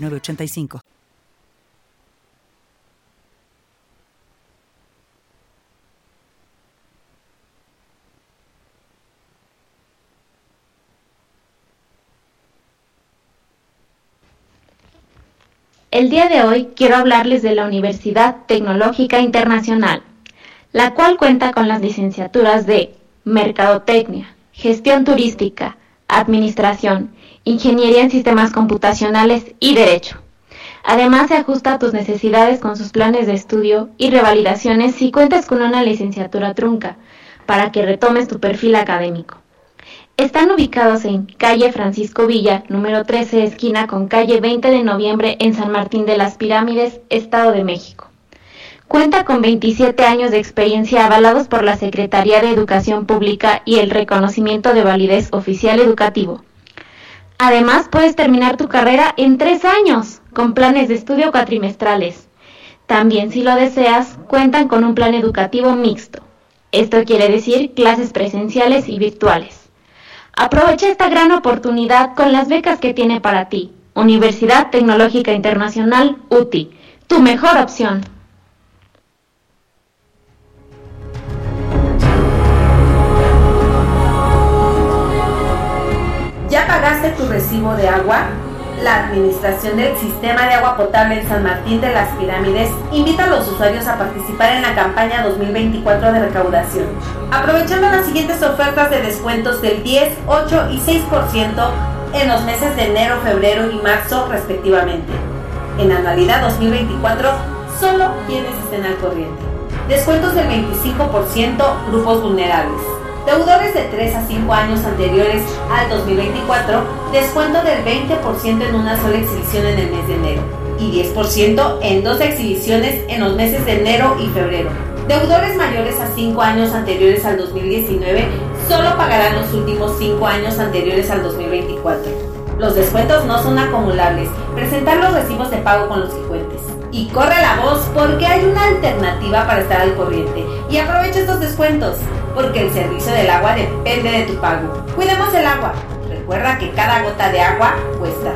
985. El día de hoy quiero hablarles de la Universidad Tecnológica Internacional, la cual cuenta con las licenciaturas de Mercadotecnia, Gestión Turística, Administración, Ingeniería en Sistemas Computacionales y Derecho. Además, se ajusta a tus necesidades con sus planes de estudio y revalidaciones si cuentas con una licenciatura trunca, para que retomes tu perfil académico. Están ubicados en calle Francisco Villa, número 13, esquina con calle 20 de noviembre en San Martín de las Pirámides, Estado de México. Cuenta con 27 años de experiencia avalados por la Secretaría de Educación Pública y el reconocimiento de validez oficial educativo. Además, puedes terminar tu carrera en tres años, con planes de estudio cuatrimestrales. También, si lo deseas, cuentan con un plan educativo mixto. Esto quiere decir clases presenciales y virtuales. Aprovecha esta gran oportunidad con las becas que tiene para ti. Universidad Tecnológica Internacional, UTI, tu mejor opción. ¿Ya pagaste tu recibo de agua? La Administración del Sistema de Agua Potable en San Martín de las Pirámides invita a los usuarios a participar en la campaña 2024 de recaudación, aprovechando las siguientes ofertas de descuentos del 10, 8 y 6% en los meses de enero, febrero y marzo respectivamente. En anualidad 2024, solo quienes estén al corriente. Descuentos del 25% grupos vulnerables. Deudores de 3 a 5 años anteriores al 2024, descuento del 20% en una sola exhibición en el mes de enero y 10% en dos exhibiciones en los meses de enero y febrero. Deudores mayores a 5 años anteriores al 2019 solo pagarán los últimos 5 años anteriores al 2024. Los descuentos no son acumulables. Presentar los recibos de pago con los que. Y corre la voz porque hay una alternativa para estar al corriente. Y aprovecha estos descuentos porque el servicio del agua depende de tu pago. Cuidemos el agua. Recuerda que cada gota de agua cuesta.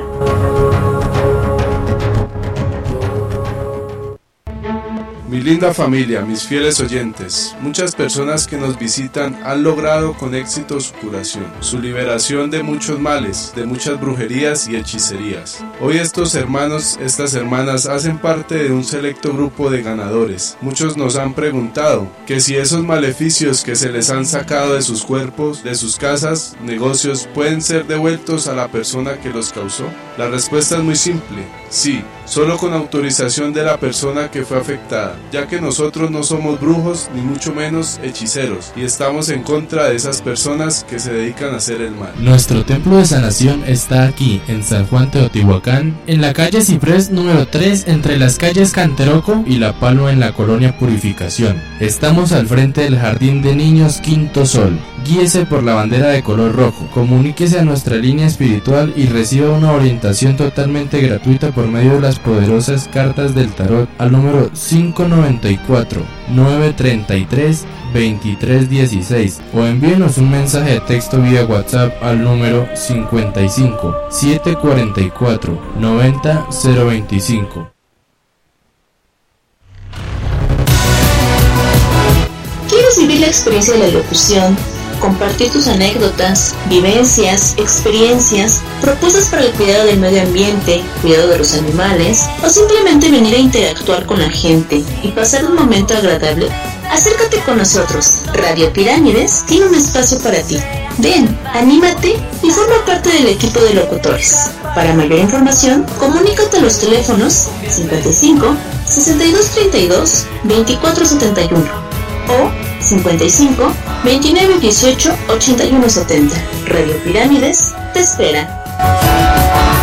Mi linda familia, mis fieles oyentes, muchas personas que nos visitan han logrado con éxito su curación, su liberación de muchos males, de muchas brujerías y hechicerías. Hoy estos hermanos, estas hermanas hacen parte de un selecto grupo de ganadores. Muchos nos han preguntado que si esos maleficios que se les han sacado de sus cuerpos, de sus casas, negocios, pueden ser devueltos a la persona que los causó. La respuesta es muy simple, sí, solo con autorización de la persona que fue afectada, ya que nosotros no somos brujos ni mucho menos hechiceros y estamos en contra de esas personas que se dedican a hacer el mal. Nuestro templo de sanación está aquí, en San Juan Teotihuacán, en la calle Ciprés número 3, entre las calles Canteroco y La Palma en la colonia Purificación. Estamos al frente del Jardín de Niños Quinto Sol. Guíese por la bandera de color rojo. Comuníquese a nuestra línea espiritual y reciba una orientación totalmente gratuita por medio de las poderosas cartas del tarot al número 594 933 2316 o envíenos un mensaje de texto vía WhatsApp al número 55 744 90 025. ¿Quieres vivir la experiencia de la locución? Compartir tus anécdotas, vivencias, experiencias, propuestas para el cuidado del medio ambiente, cuidado de los animales o simplemente venir a interactuar con la gente y pasar un momento agradable Acércate con nosotros. Radio Pirámides tiene un espacio para ti. Ven, anímate y forma parte del equipo de locutores. Para mayor información, comunícate a los teléfonos 55 6232 2471 o 55 29 18 81 70. Radio Pirámides te espera.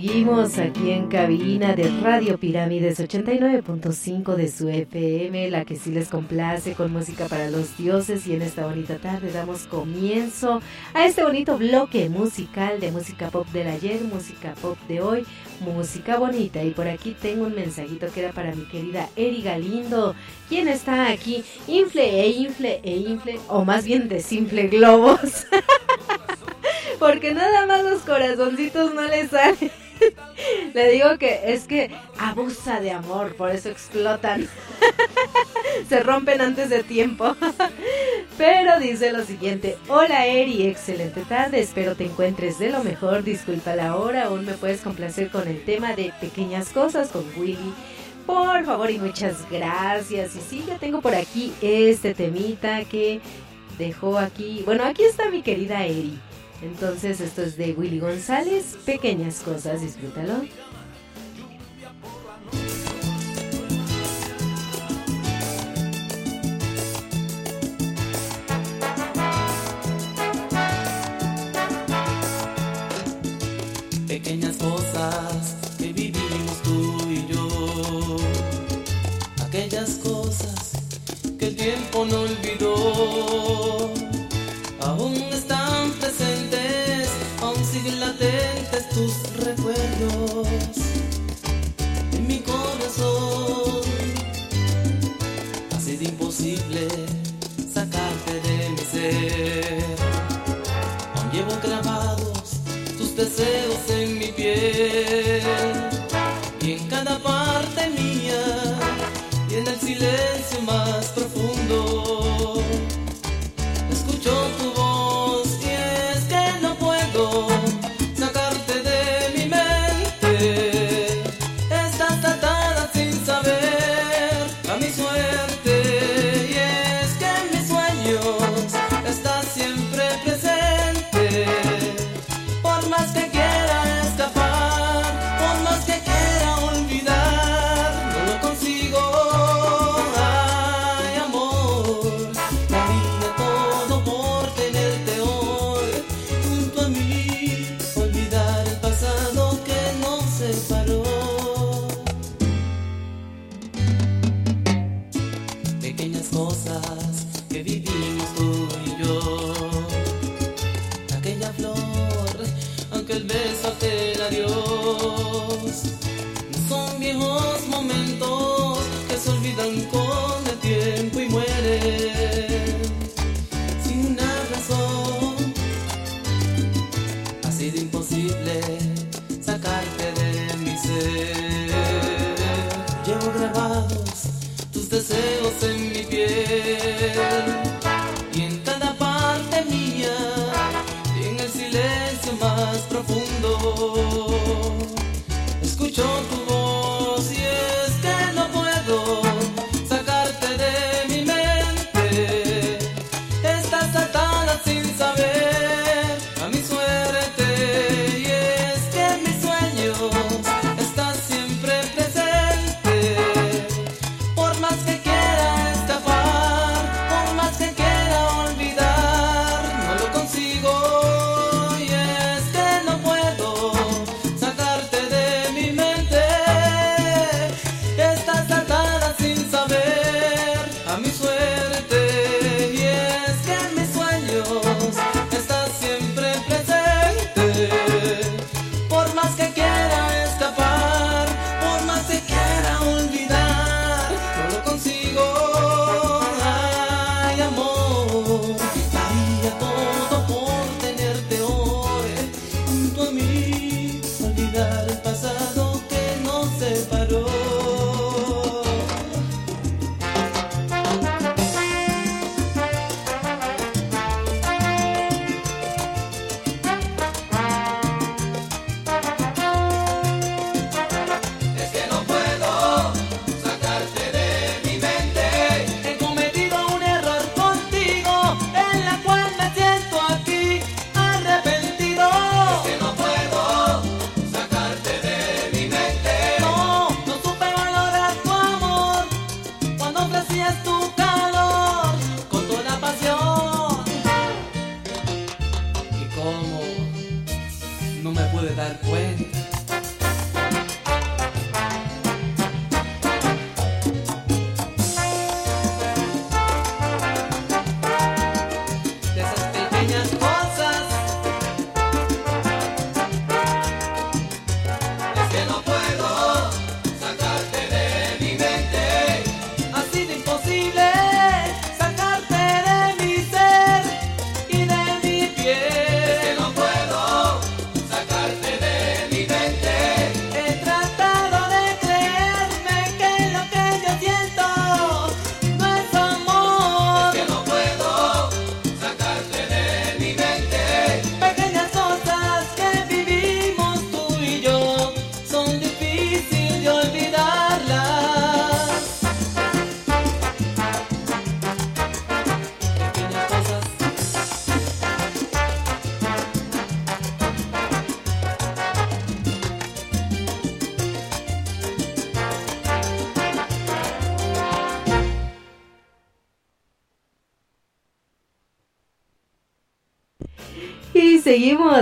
Seguimos aquí en cabina de Radio Pirámides 89.5 de su FM, la que sí les complace con música para los dioses. Y en esta bonita tarde damos comienzo a este bonito bloque musical de música pop del ayer, música pop de hoy, música bonita. Y por aquí tengo un mensajito que era para mi querida Eri Galindo, quien está aquí, infle e infle e infle, o más bien desinfle globos. porque nada más los corazoncitos no le salen. Le digo que es que abusa de amor, por eso explotan. Se rompen antes de tiempo. Pero dice lo siguiente, hola Eri, excelente tarde, espero te encuentres de lo mejor, disculpa la hora, aún me puedes complacer con el tema de pequeñas cosas con Willy. Por favor y muchas gracias. Y sí, ya tengo por aquí este temita que dejó aquí. Bueno, aquí está mi querida Eri. Entonces esto es de Willy González, pequeñas cosas, disfrútalo. Pequeñas cosas que vivimos tú y yo, aquellas cosas que el tiempo no olvidó, aún tus recuerdos en mi corazón. Ha sido imposible sacarte de mi ser, aún llevo grabados tus deseos en mi piel y en cada parte mía y en el silencio más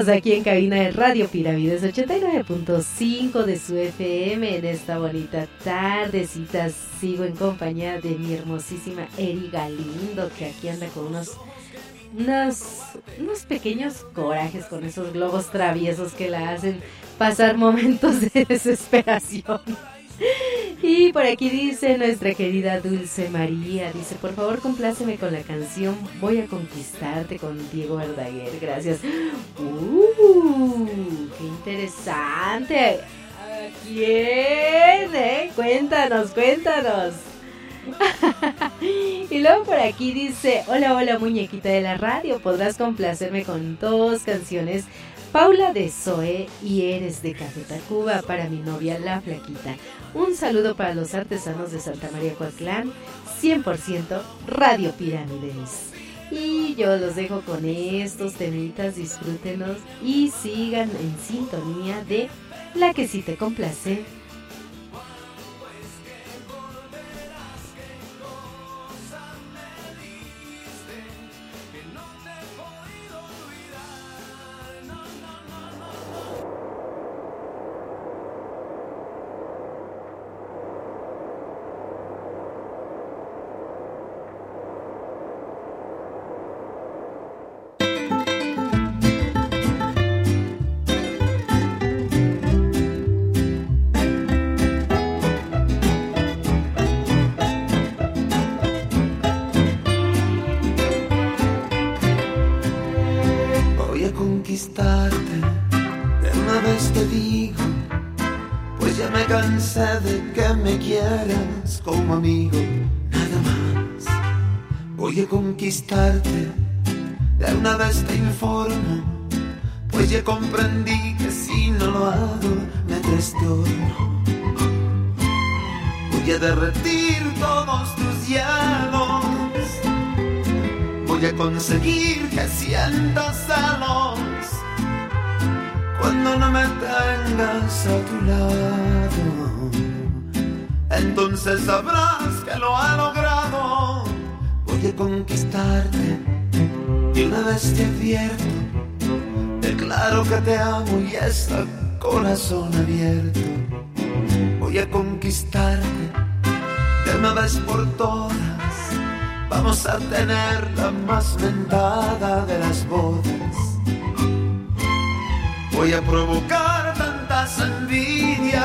aquí en cabina de Radio Pirámides 89.5 de su FM en esta bonita tardecita. Sigo en compañía de mi hermosísima Eri Galindo, que aquí anda con unos, unos, unos pequeños corajes con esos globos traviesos que la hacen pasar momentos de desesperación. Y por aquí dice nuestra querida Dulce María, dice, por favor compláceme con la canción Voy a conquistarte con Diego Verdaguer, gracias. ¡Uh! ¡Qué interesante! ¿A quién? eh? Cuéntanos, cuéntanos. y luego por aquí dice, hola, hola muñequita de la radio, podrás complacerme con dos canciones. Paula de Zoe y Eres de Café Tacuba para mi novia La Flaquita. Un saludo para los artesanos de Santa María Coatlán, 100% Radio Pirámides. Y yo los dejo con estos temitas, disfrútenos y sigan en sintonía de La que sí te complace. De una vez te informo, pues ya comprendí que si no lo hago, me trastorno. Voy a derretir todos tus hielos Voy a conseguir que sientas celos cuando no me tengas a tu lado. Entonces sabrás que lo he logrado. A conquistarte y una vez te advierto, declaro que te amo y está corazón abierto. Voy a conquistarte de una vez por todas. Vamos a tener la más mentada de las bodas. Voy a provocar tantas envidias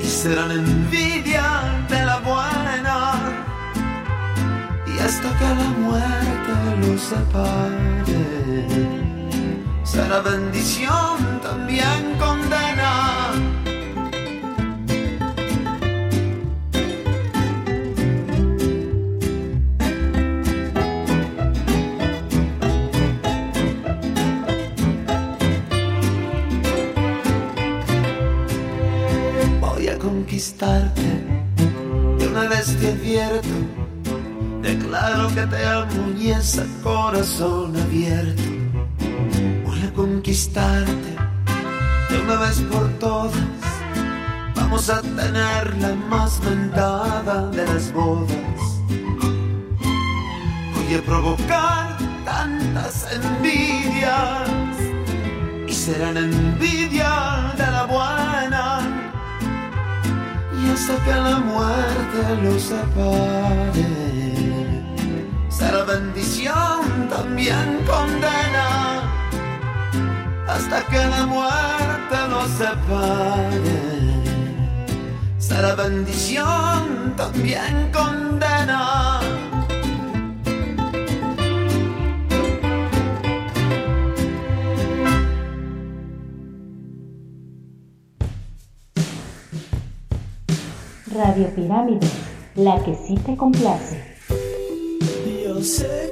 y serán envidia de la buena. Hasta que la muerte los separe, será bendición Acércate a muñeza, corazón abierto. Voy a conquistarte de una vez por todas. Vamos a tener la más mentada de las bodas. Voy a provocar tantas envidias. Y serán envidia de la buena y hasta que la muerte los separe ser bendición también condena, hasta que la muerte nos separe. Ser bendición también condena. Radio Pirámide, la que sí te complace. você.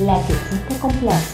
la que sí te complace.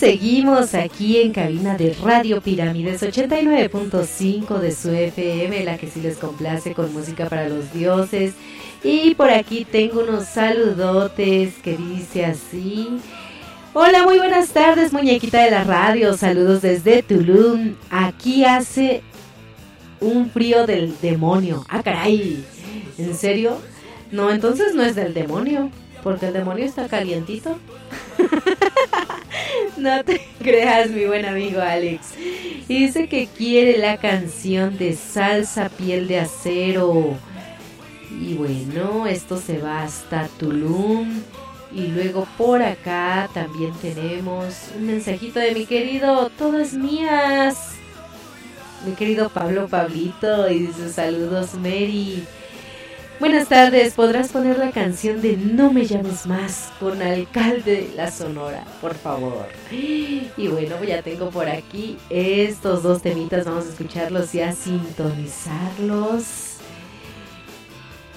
Seguimos aquí en cabina de Radio Pirámides 89.5 de su FM, la que sí les complace con música para los dioses. Y por aquí tengo unos saludotes que dice así. Hola, muy buenas tardes, muñequita de la radio. Saludos desde Tulum. Aquí hace un frío del demonio. Ah, caray. ¿En serio? No, entonces no es del demonio. Porque el demonio está calientito. No te creas, mi buen amigo Alex. Y dice que quiere la canción de Salsa Piel de Acero. Y bueno, esto se va hasta Tulum. Y luego por acá también tenemos un mensajito de mi querido Todas Mías. Mi querido Pablo Pablito. Y dice saludos Mary. Buenas tardes, ¿podrás poner la canción de No me llames más con Alcalde de la Sonora, por favor? Y bueno, ya tengo por aquí estos dos temitas, vamos a escucharlos y a sintonizarlos.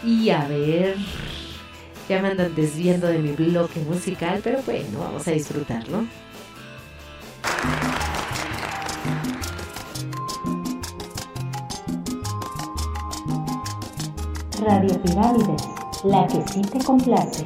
Y a ver, ya me andan desviando de mi bloque musical, pero bueno, vamos a disfrutarlo. Radio Pirámides, la que sí te complace.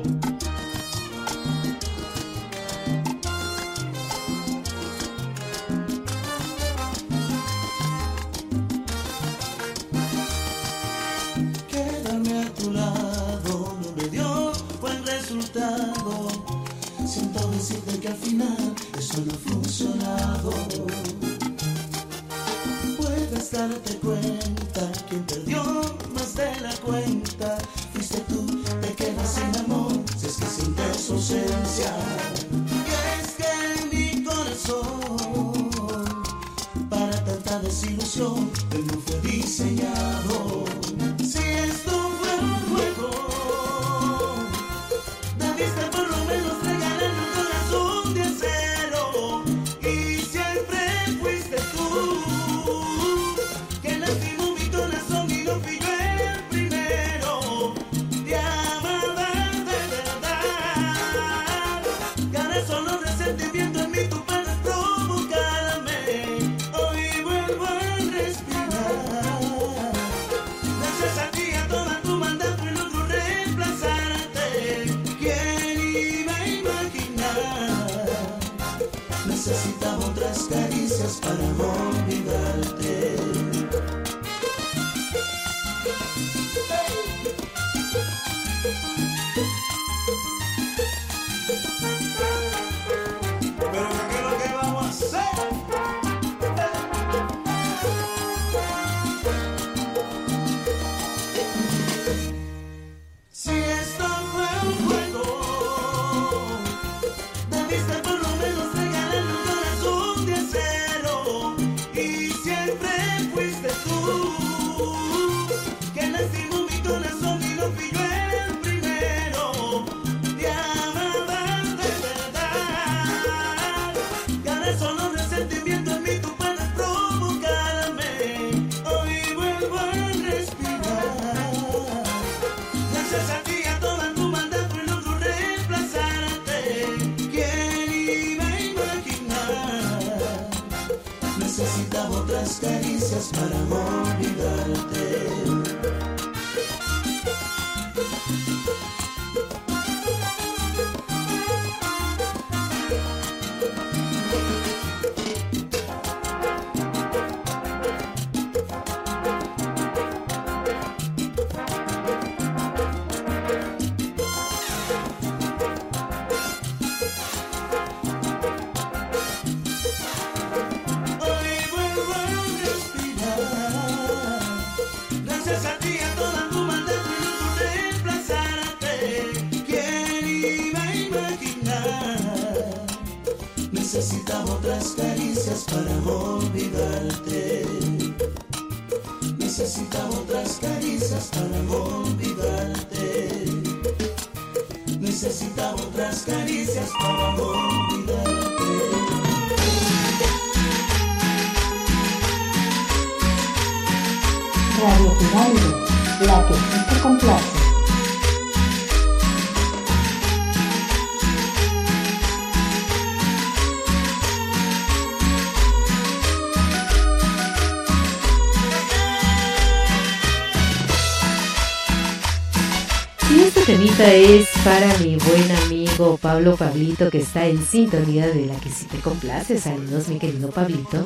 para mi buen amigo Pablo Pablito que está en sintonía de la que si te complace. Saludos, mi querido Pablito.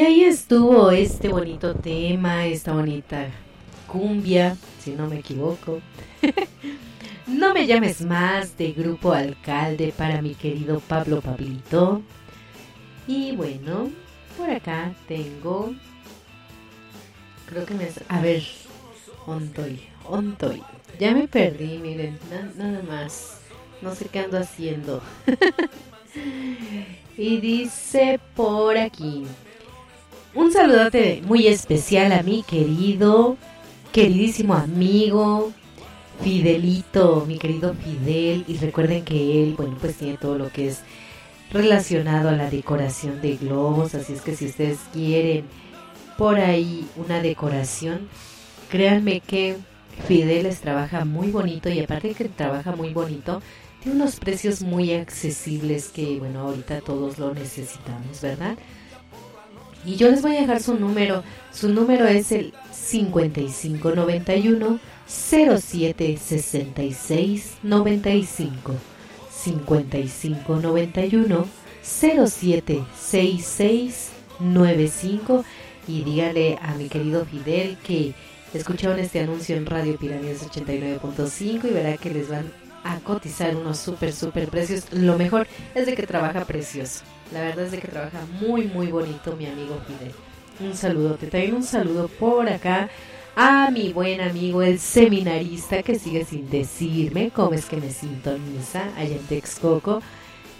Estuvo este bonito tema, esta bonita cumbia, si no me equivoco. no me llames más de Grupo Alcalde para mi querido Pablo Pablito. Y bueno, por acá tengo... Creo que me... A ver, Ontoy, Ontoy. Ya me perdí, miren, nada más. No sé qué ando haciendo. y dice por aquí. Un saludote muy especial a mi querido, queridísimo amigo, Fidelito, mi querido Fidel. Y recuerden que él, bueno, pues tiene todo lo que es relacionado a la decoración de globos. Así es que si ustedes quieren por ahí una decoración, créanme que Fidel les trabaja muy bonito y aparte de que trabaja muy bonito, tiene unos precios muy accesibles que, bueno, ahorita todos lo necesitamos, ¿verdad? Y yo les voy a dejar su número. Su número es el 5591 0766 95. 5591 0766 95 y dígale a mi querido Fidel que escucharon este anuncio en Radio Pirámides 89.5 y verá que les van a cotizar unos súper, súper precios. Lo mejor es de que trabaja precioso. La verdad es de que trabaja muy, muy bonito mi amigo Fidel. Un saludo, te traigo un saludo por acá a mi buen amigo el seminarista que sigue sin decirme cómo es que me sintoniza allá en Texcoco.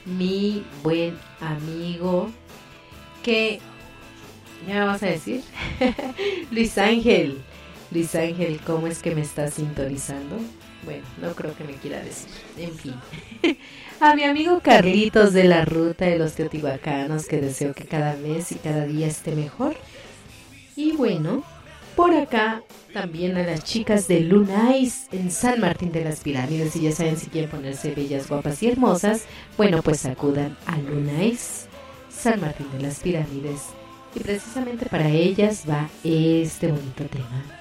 Mi buen amigo que, ya vamos a decir, Luis Ángel. Luis Ángel, ¿cómo es que me está sintonizando? Bueno, no creo que me quiera decir. En fin. A mi amigo Carlitos de la ruta de los teotihuacanos, que deseo que cada vez y cada día esté mejor. Y bueno, por acá también a las chicas de Lunais en San Martín de las Pirámides. Y ya saben si quieren ponerse bellas, guapas y hermosas, bueno, pues acudan a Lunais, San Martín de las Pirámides. Y precisamente para ellas va este bonito tema.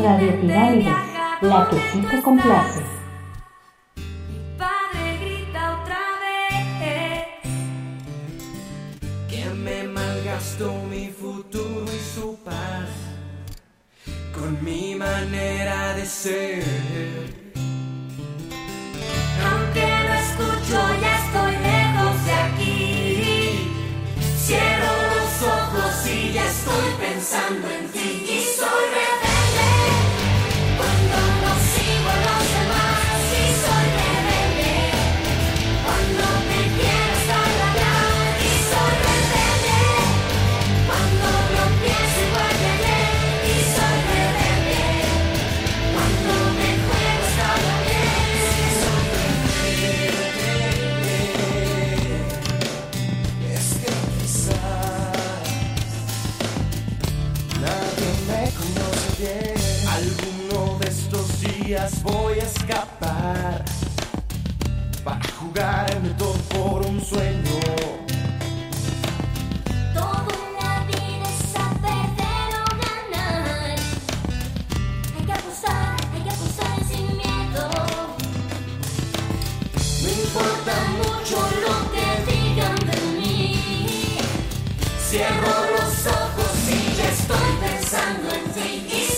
Radio Pirámides, la que sí te complace. Padre grita otra vez que me malgastó mi futuro y su paz con mi manera de ser. Aunque no escucho, ya estoy lejos de aquí. Cierro los ojos y ya estoy pensando en voy a escapar para jugarme todo por un sueño. Todo en la vida es a o ganar. Hay que apostar, hay que apostar sin miedo. Me importa mucho lo que digan de mí. Cierro los ojos y ya estoy pensando en ti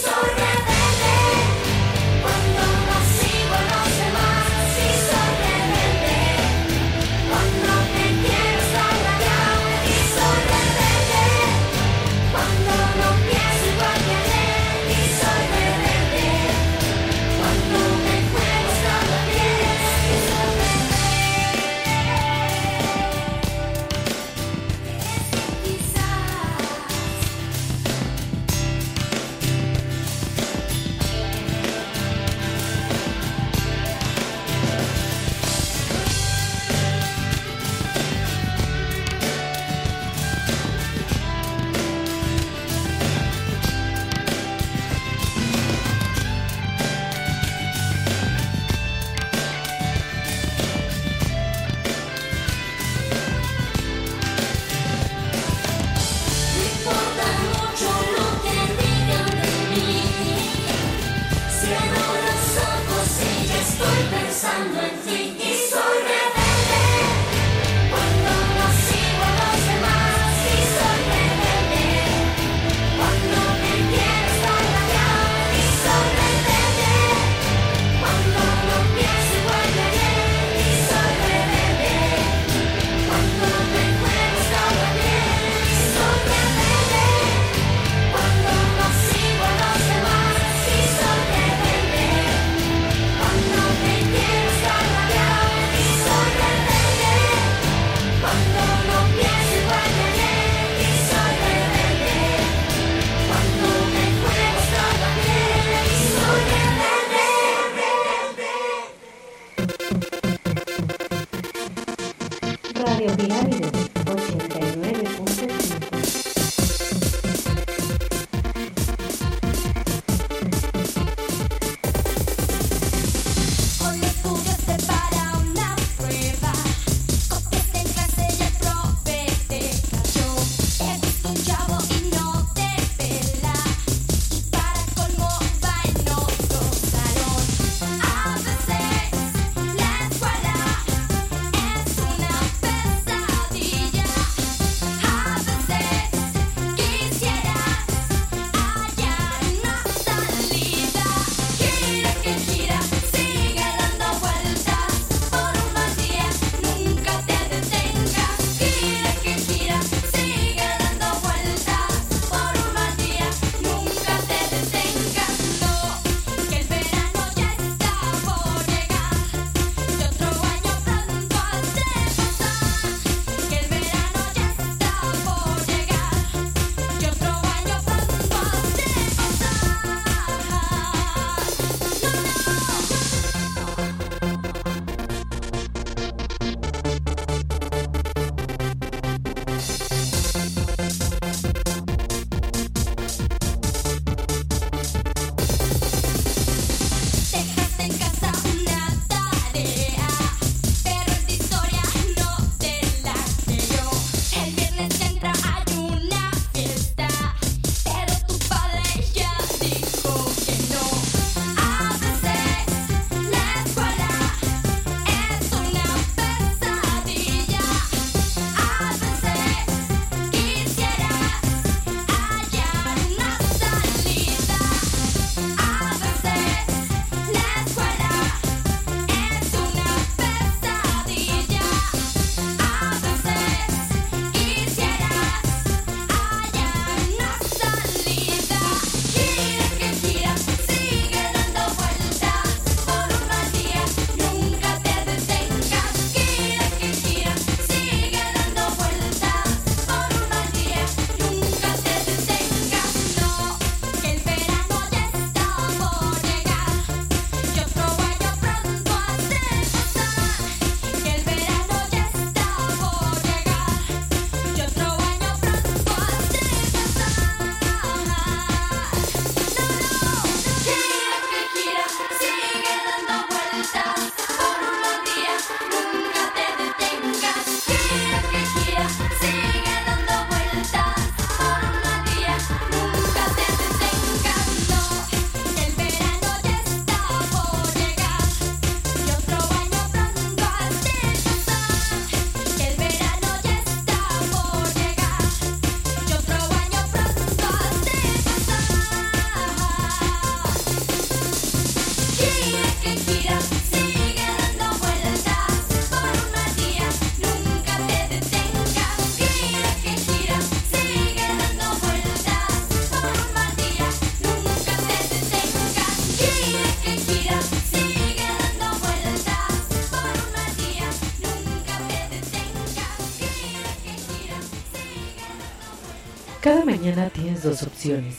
mañana tienes dos opciones,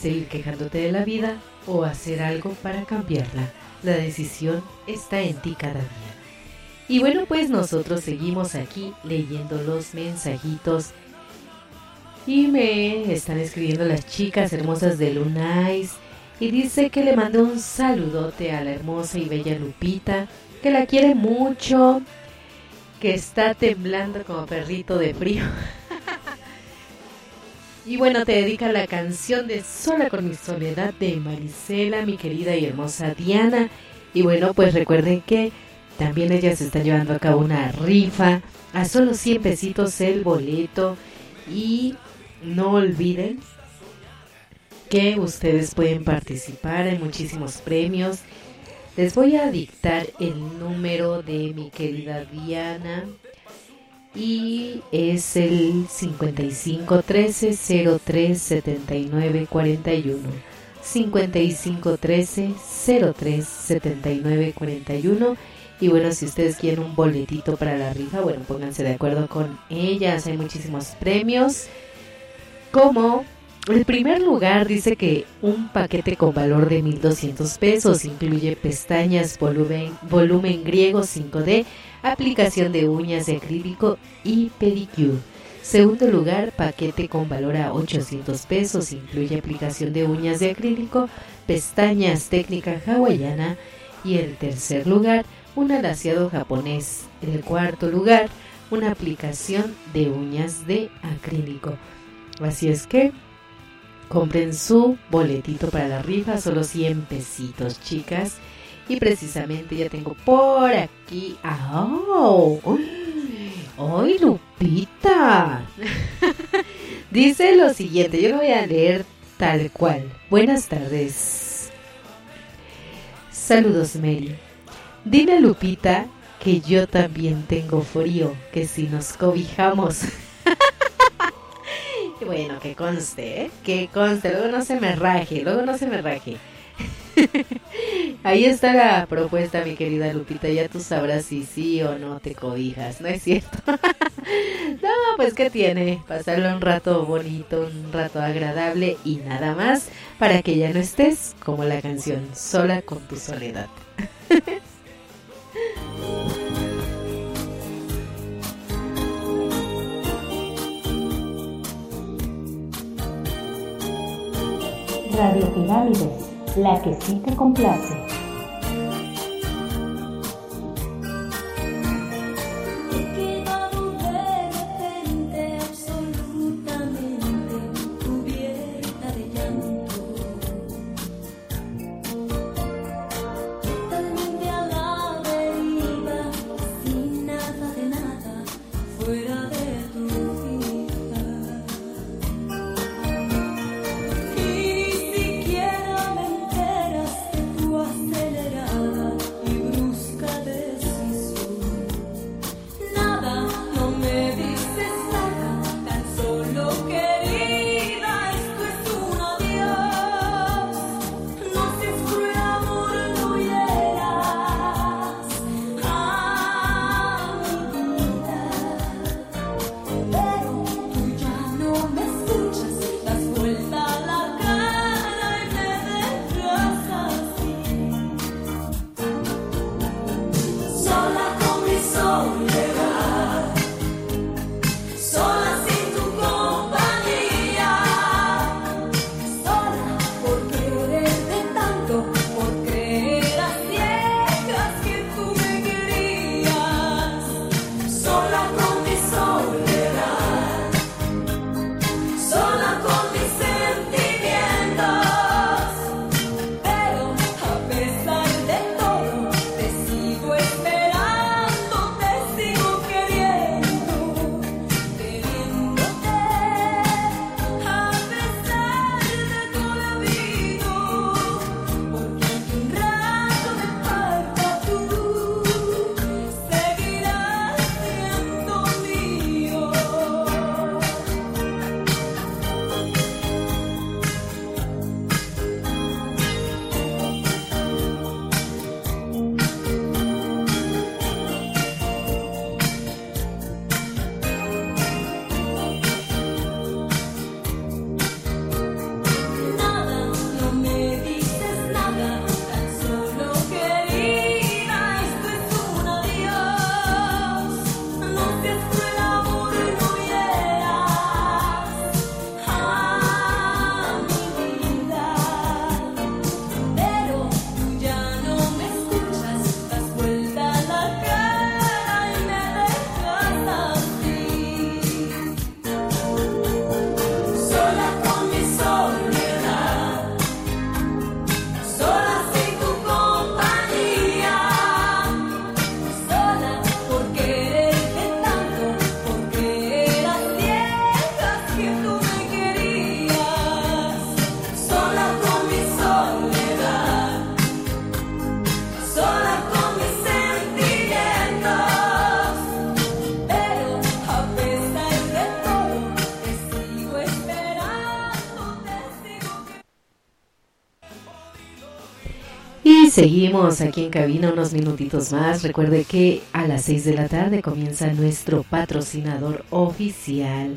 seguir quejándote de la vida o hacer algo para cambiarla. La decisión está en ti cada día. Y bueno, pues nosotros seguimos aquí leyendo los mensajitos. Y me están escribiendo las chicas hermosas de Lunais. Y dice que le mandó un saludote a la hermosa y bella Lupita, que la quiere mucho, que está temblando como perrito de frío. Y bueno, te dedica la canción de Sola con mi soledad de Marisela, mi querida y hermosa Diana. Y bueno, pues recuerden que también ella se está llevando a cabo una rifa a solo 100 pesitos el boleto. Y no olviden que ustedes pueden participar en muchísimos premios. Les voy a dictar el número de mi querida Diana y es el 5513 03 79 41. 5513 03 79 41. Y bueno, si ustedes quieren un boletito para la rifa, bueno, pónganse de acuerdo con ellas. Hay muchísimos premios. Como el primer lugar dice que un paquete con valor de 1200 pesos incluye pestañas, volumen, volumen griego 5D, aplicación de uñas de acrílico y pedicure. Segundo lugar, paquete con valor a 800 pesos, incluye aplicación de uñas de acrílico, pestañas técnica hawaiana. Y el tercer lugar, un alaciado japonés. En el cuarto lugar, una aplicación de uñas de acrílico. Así es que compren su boletito para la rifa, solo 100 pesitos, chicas. Y precisamente ya tengo por aquí. ¡Oh! ¡Ay, Lupita! Dice lo siguiente, yo lo voy a leer tal cual. Buenas tardes. Saludos, Mary. Dile Lupita que yo también tengo frío, que si nos cobijamos. bueno, que conste, ¿eh? que conste, luego no se me raje, luego no se me raje. Ahí está la propuesta, mi querida Lupita. Ya tú sabrás si sí o no te cobijas, ¿no es cierto? no, pues ¿qué tiene? Pasarlo un rato bonito, un rato agradable y nada más para que ya no estés como la canción, sola con tu soledad. Radio Pirámides, la que sí te complace. Seguimos aquí en cabina unos minutitos más. Recuerde que a las 6 de la tarde comienza nuestro patrocinador oficial.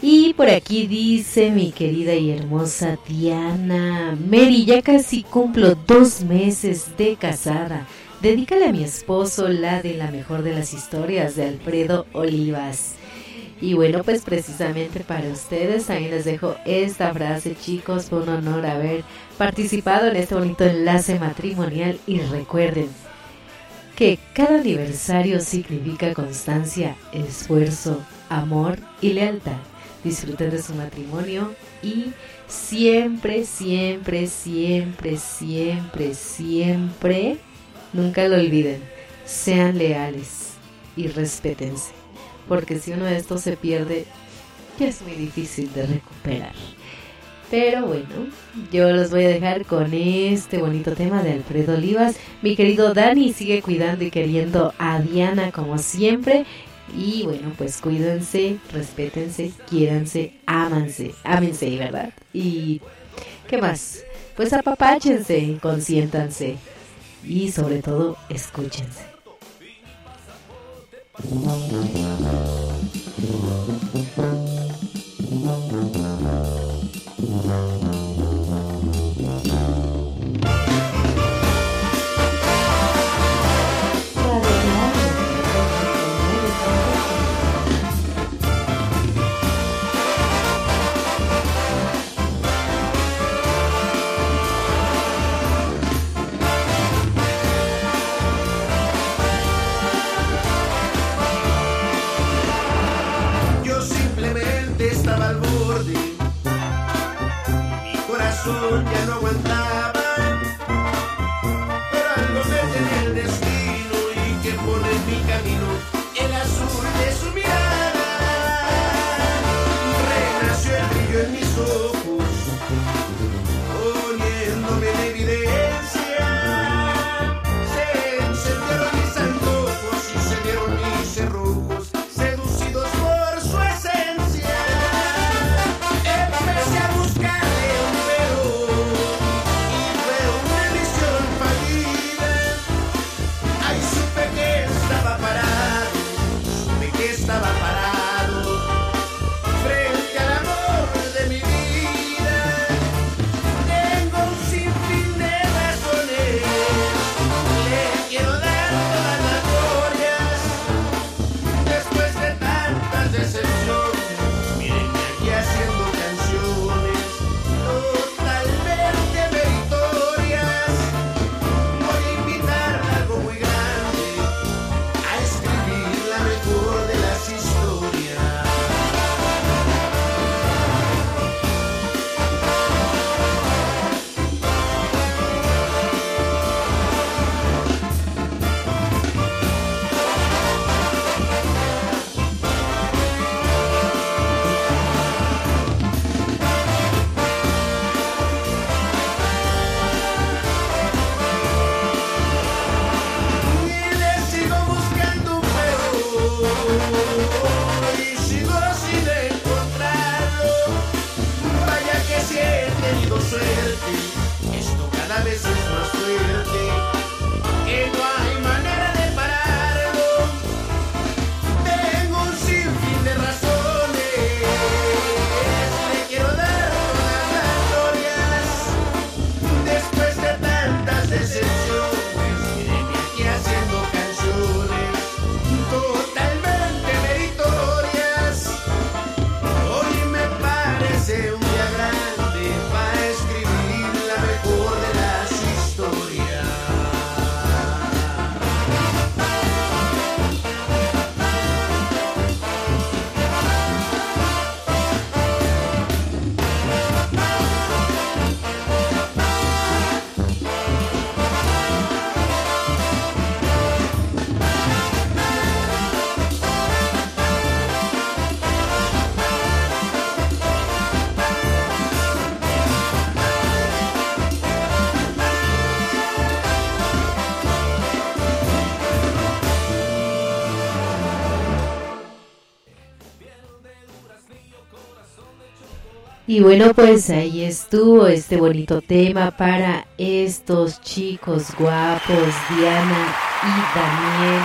Y por aquí dice mi querida y hermosa Diana, Mary, ya casi cumplo dos meses de casada. Dedícale a mi esposo la de la mejor de las historias de Alfredo Olivas. Y bueno, pues precisamente para ustedes también les dejo esta frase, chicos. Fue un honor haber participado en este bonito enlace matrimonial. Y recuerden que cada aniversario significa constancia, esfuerzo, amor y lealtad. Disfruten de su matrimonio y siempre, siempre, siempre, siempre, siempre, nunca lo olviden, sean leales y respétense porque si uno de estos se pierde, ya es muy difícil de recuperar. Pero bueno, yo los voy a dejar con este bonito tema de Alfredo Olivas. Mi querido Dani sigue cuidando y queriendo a Diana como siempre. Y bueno, pues cuídense, respétense, quiéranse, ámanse, ámense, ¿verdad? Y ¿qué más? Pues apapáchense, consiéntanse y sobre todo escúchense. Yo Y bueno, pues ahí estuvo este bonito tema para estos chicos guapos, Diana y Daniel,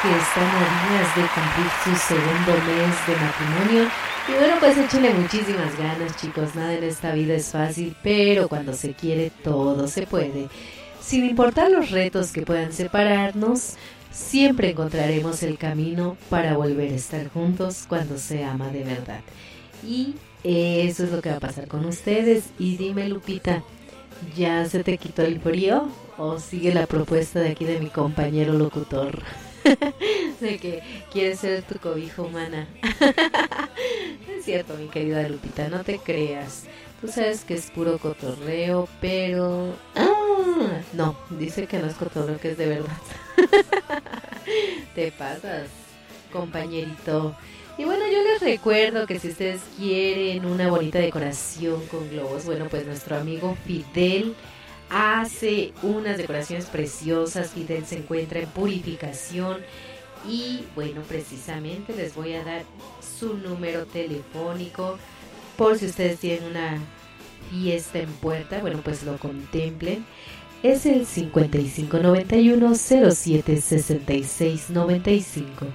que están a días de cumplir su segundo mes de matrimonio. Y bueno, pues échenle muchísimas ganas, chicos. Nada en esta vida es fácil, pero cuando se quiere, todo se puede. Sin importar los retos que puedan separarnos, siempre encontraremos el camino para volver a estar juntos cuando se ama de verdad. Y eso es lo que va a pasar con ustedes. Y dime, Lupita, ¿ya se te quitó el frío? ¿O sigue la propuesta de aquí de mi compañero locutor? de que quiere ser tu cobija humana. es cierto, mi querida Lupita, no te creas. Tú sabes que es puro cotorreo, pero... Ah, no, dice que no es cotorreo, que es de verdad. te pasas, compañerito. Y bueno, yo les recuerdo que si ustedes quieren una bonita decoración con globos, bueno, pues nuestro amigo Fidel hace unas decoraciones preciosas. Fidel se encuentra en purificación. Y bueno, precisamente les voy a dar su número telefónico por si ustedes tienen una fiesta en puerta, bueno, pues lo contemplen. Es el 5591 07 66 95.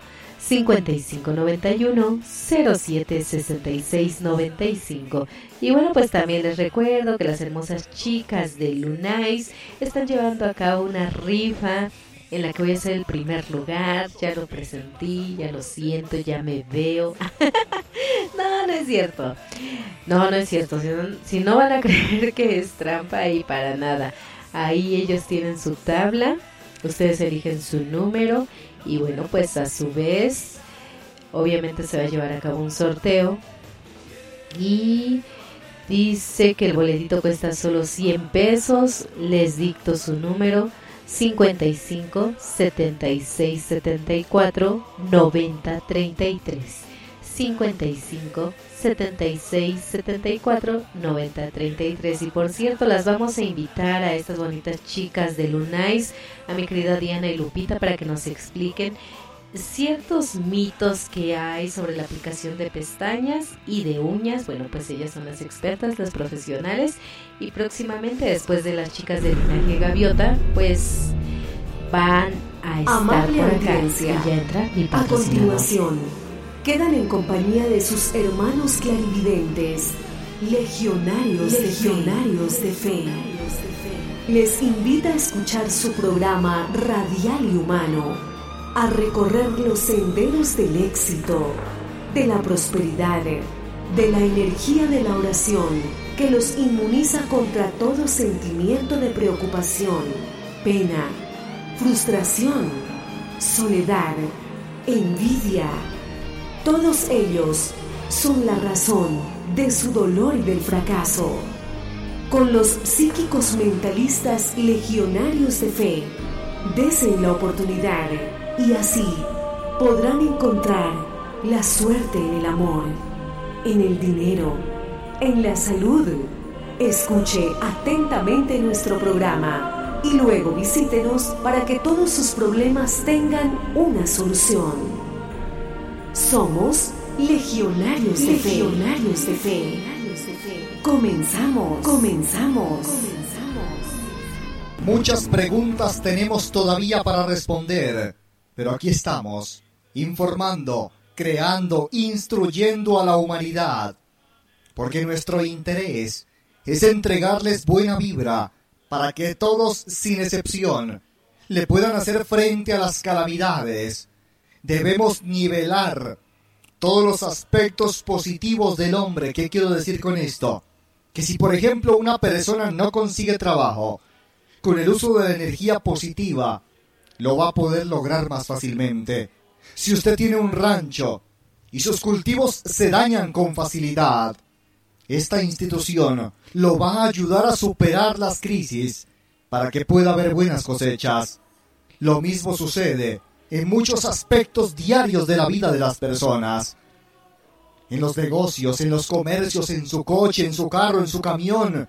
5591 07 66 95. Y bueno, pues también les recuerdo que las hermosas chicas de Lunais están llevando a cabo una rifa en la que voy a ser el primer lugar. Ya lo presentí, ya lo siento, ya me veo. no, no es cierto. No, no es cierto. Si no, si no van a creer que es trampa y para nada. Ahí ellos tienen su tabla. Ustedes eligen su número y bueno, pues a su vez, obviamente se va a llevar a cabo un sorteo. Y dice que el boletito cuesta solo 100 pesos. Les dicto su número 55 76 74 90 33. 55 76 74 90 33 y por cierto las vamos a invitar a estas bonitas chicas de Lunais a mi querida Diana y Lupita para que nos expliquen ciertos mitos que hay sobre la aplicación de pestañas y de uñas. Bueno, pues ellas son las expertas, las profesionales. Y próximamente, después de las chicas del linaje Gaviota, pues van a estar Amable por acá. audiencia, Y ya entra mi A continuación, quedan en compañía de sus hermanos clarividentes, legionarios, de fe. legionarios de fe. Les invita a escuchar su programa Radial y Humano, a recorrer los senderos del éxito, de la prosperidad, de la energía de la oración que los inmuniza contra todo sentimiento de preocupación, pena, frustración, soledad, envidia. Todos ellos son la razón de su dolor y del fracaso. Con los psíquicos mentalistas legionarios de fe, desen la oportunidad y así podrán encontrar la suerte en el amor, en el dinero, en la salud. Escuche atentamente nuestro programa y luego visítenos para que todos sus problemas tengan una solución. Somos legionarios de fe. Legionarios de fe. Comenzamos. Comenzamos. Muchas preguntas tenemos todavía para responder, pero aquí estamos, informando, creando, instruyendo a la humanidad, porque nuestro interés es entregarles buena vibra para que todos, sin excepción, le puedan hacer frente a las calamidades. Debemos nivelar todos los aspectos positivos del hombre. ¿Qué quiero decir con esto? Que si por ejemplo una persona no consigue trabajo, con el uso de la energía positiva, lo va a poder lograr más fácilmente. Si usted tiene un rancho y sus cultivos se dañan con facilidad, esta institución lo va a ayudar a superar las crisis para que pueda haber buenas cosechas. Lo mismo sucede en muchos aspectos diarios de la vida de las personas. En los negocios, en los comercios, en su coche, en su carro, en su camión.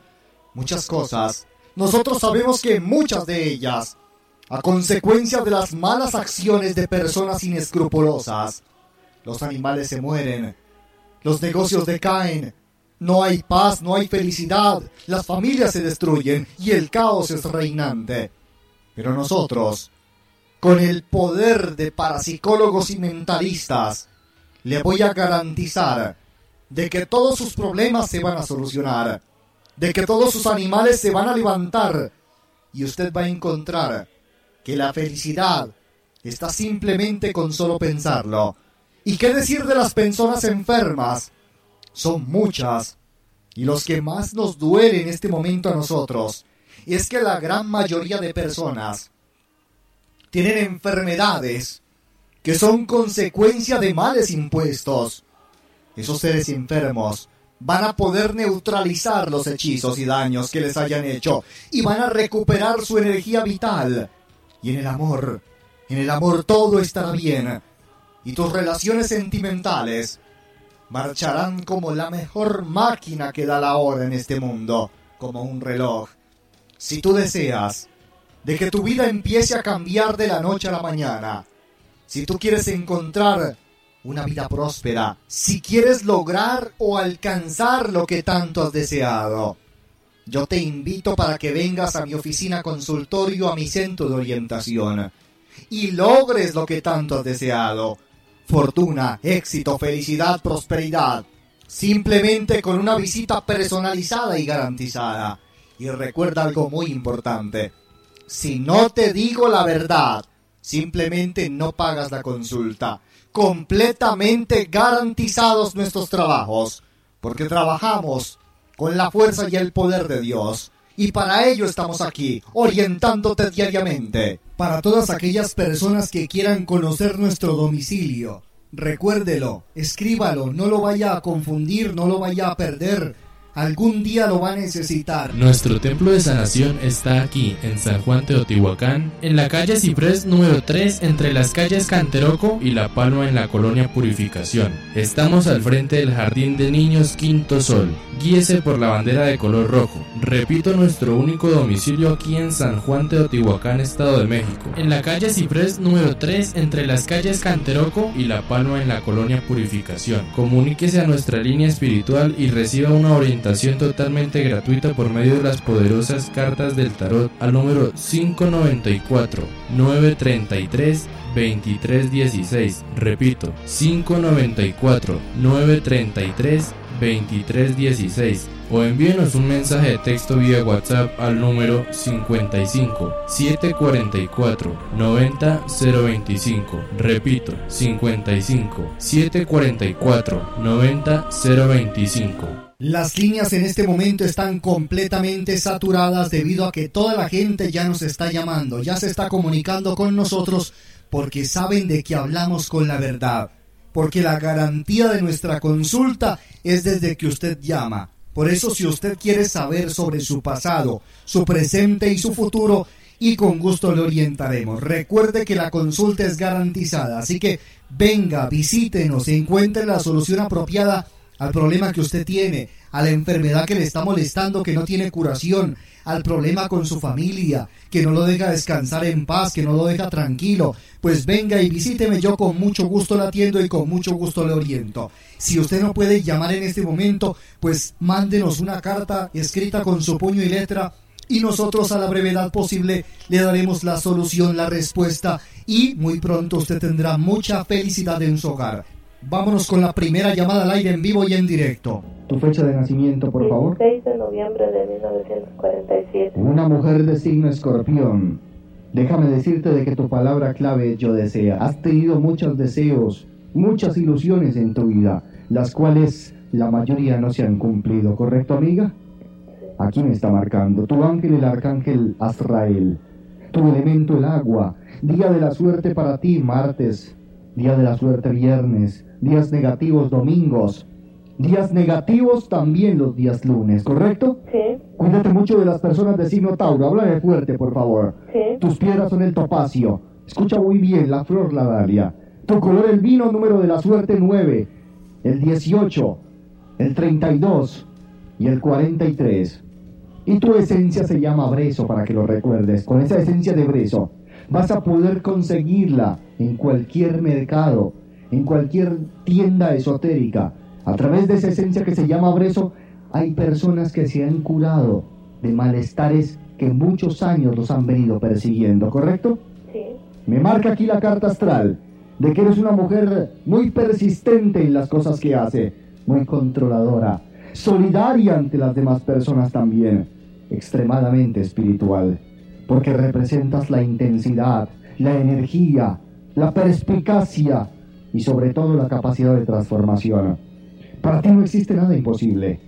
Muchas cosas. Nosotros sabemos que muchas de ellas, a consecuencia de las malas acciones de personas inescrupulosas, los animales se mueren, los negocios decaen, No hay paz, no hay felicidad, las familias se destruyen y el caos es reinante. Pero nosotros, con el poder de parapsicólogos y mentalistas, le voy a garantizar de que todos sus problemas se van a solucionar, de que todos sus animales se van a levantar y usted va a encontrar que la felicidad está simplemente con solo pensarlo. ¿Y qué decir de las personas enfermas? Son muchas. Y los que más nos duele en este momento a nosotros es que la gran mayoría de personas tienen enfermedades que son consecuencia de males impuestos. Esos seres enfermos van a poder neutralizar los hechizos y daños que les hayan hecho y van a recuperar su energía vital. Y en el amor, en el amor todo estará bien. Y tus relaciones sentimentales marcharán como la mejor máquina que da la hora en este mundo, como un reloj. Si tú deseas de que tu vida empiece a cambiar de la noche a la mañana, si tú quieres encontrar una vida próspera, si quieres lograr o alcanzar lo que tanto has deseado, yo te invito para que vengas a mi oficina consultorio, a mi centro de orientación, y logres lo que tanto has deseado. Fortuna, éxito, felicidad, prosperidad. Simplemente con una visita personalizada y garantizada. Y recuerda algo muy importante. Si no te digo la verdad, simplemente no pagas la consulta. Completamente garantizados nuestros trabajos. Porque trabajamos con la fuerza y el poder de Dios. Y para ello estamos aquí, orientándote diariamente. Para todas aquellas personas que quieran conocer nuestro domicilio, recuérdelo, escríbalo, no lo vaya a confundir, no lo vaya a perder. Algún día lo va a necesitar. Nuestro templo de sanación está aquí, en San Juan Teotihuacán, en la calle Ciprés número 3, entre las calles Canteroco y La Palma en la colonia Purificación. Estamos al frente del Jardín de Niños Quinto Sol. Guíese por la bandera de color rojo. Repito, nuestro único domicilio aquí en San Juan Teotihuacán, Estado de México. En la calle Ciprés número 3, entre las calles Canteroco y La Palma en la colonia Purificación. Comuníquese a nuestra línea espiritual y reciba una orientación totalmente gratuita por medio de las poderosas cartas del tarot al número 594 933 2316. Repito, 594 933 2316 o envíenos un mensaje de texto vía WhatsApp al número 55 744 90 025. Repito, 55 744 90 025. Las líneas en este momento están completamente saturadas debido a que toda la gente ya nos está llamando, ya se está comunicando con nosotros porque saben de que hablamos con la verdad. Porque la garantía de nuestra consulta es desde que usted llama. Por eso si usted quiere saber sobre su pasado, su presente y su futuro, y con gusto le orientaremos. Recuerde que la consulta es garantizada, así que venga, visítenos, encuentre la solución apropiada al problema que usted tiene, a la enfermedad que le está molestando que no tiene curación, al problema con su familia, que no lo deja descansar en paz, que no lo deja tranquilo, pues venga y visíteme, yo con mucho gusto la atiendo y con mucho gusto le oriento. Si usted no puede llamar en este momento, pues mándenos una carta escrita con su puño y letra y nosotros a la brevedad posible le daremos la solución, la respuesta y muy pronto usted tendrá mucha felicidad en su hogar. Vámonos con la primera llamada al aire en vivo y en directo. Tu fecha de nacimiento, por favor. 16 de noviembre de 1947. Una mujer de signo escorpión. Déjame decirte de que tu palabra clave es yo desea. Has tenido muchos deseos, muchas ilusiones en tu vida, las cuales la mayoría no se han cumplido, ¿correcto, amiga? Aquí me está marcando tu ángel, el arcángel Azrael. Tu elemento, el agua. Día de la suerte para ti, martes. Día de la suerte, viernes. Días negativos, domingos. Días negativos también los días lunes, ¿correcto? Sí. Cuídate mucho de las personas de signo Tauro. Háblame fuerte, por favor. Sí. Tus piedras son el topacio. Escucha muy bien, la flor, la dalia. Tu color, el vino, número de la suerte, 9. El 18. El 32. Y el 43. Y tu esencia se llama brezo, para que lo recuerdes. Con esa esencia de brezo vas a poder conseguirla en cualquier mercado, en cualquier tienda esotérica. A través de esa esencia que se llama brezo, hay personas que se han curado de malestares que muchos años los han venido persiguiendo, ¿correcto? Sí. Me marca aquí la carta astral de que eres una mujer muy persistente en las cosas que hace, muy controladora, solidaria ante las demás personas también, extremadamente espiritual, porque representas la intensidad, la energía, la perspicacia y sobre todo la capacidad de transformación. Para ti no existe nada imposible.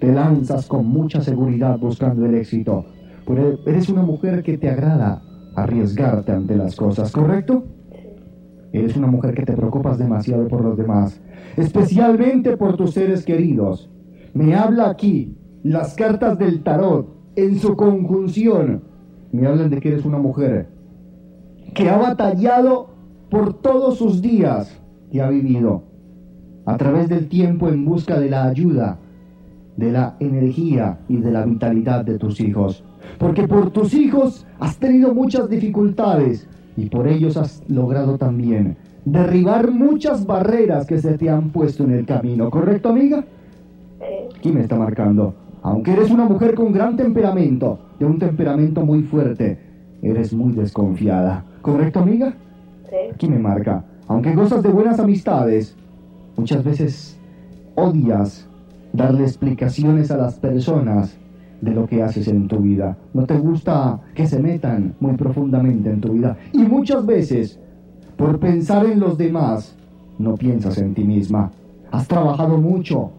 Te lanzas con mucha seguridad buscando el éxito. Pero eres una mujer que te agrada arriesgarte ante las cosas, ¿correcto? Eres una mujer que te preocupas demasiado por los demás, especialmente por tus seres queridos. Me habla aquí las cartas del tarot en su conjunción. Me hablan de que eres una mujer que ha batallado por todos sus días que ha vivido a través del tiempo en busca de la ayuda, de la energía y de la vitalidad de tus hijos. Porque por tus hijos has tenido muchas dificultades y por ellos has logrado también derribar muchas barreras que se te han puesto en el camino. ¿Correcto, amiga? ¿Quién me está marcando? Aunque eres una mujer con gran temperamento, de un temperamento muy fuerte, eres muy desconfiada. ¿Correcto, amiga? Sí. ¿Quién me marca? Aunque gozas de buenas amistades, muchas veces odias darle explicaciones a las personas de lo que haces en tu vida. No te gusta que se metan muy profundamente en tu vida. Y muchas veces, por pensar en los demás, no piensas en ti misma. Has trabajado mucho.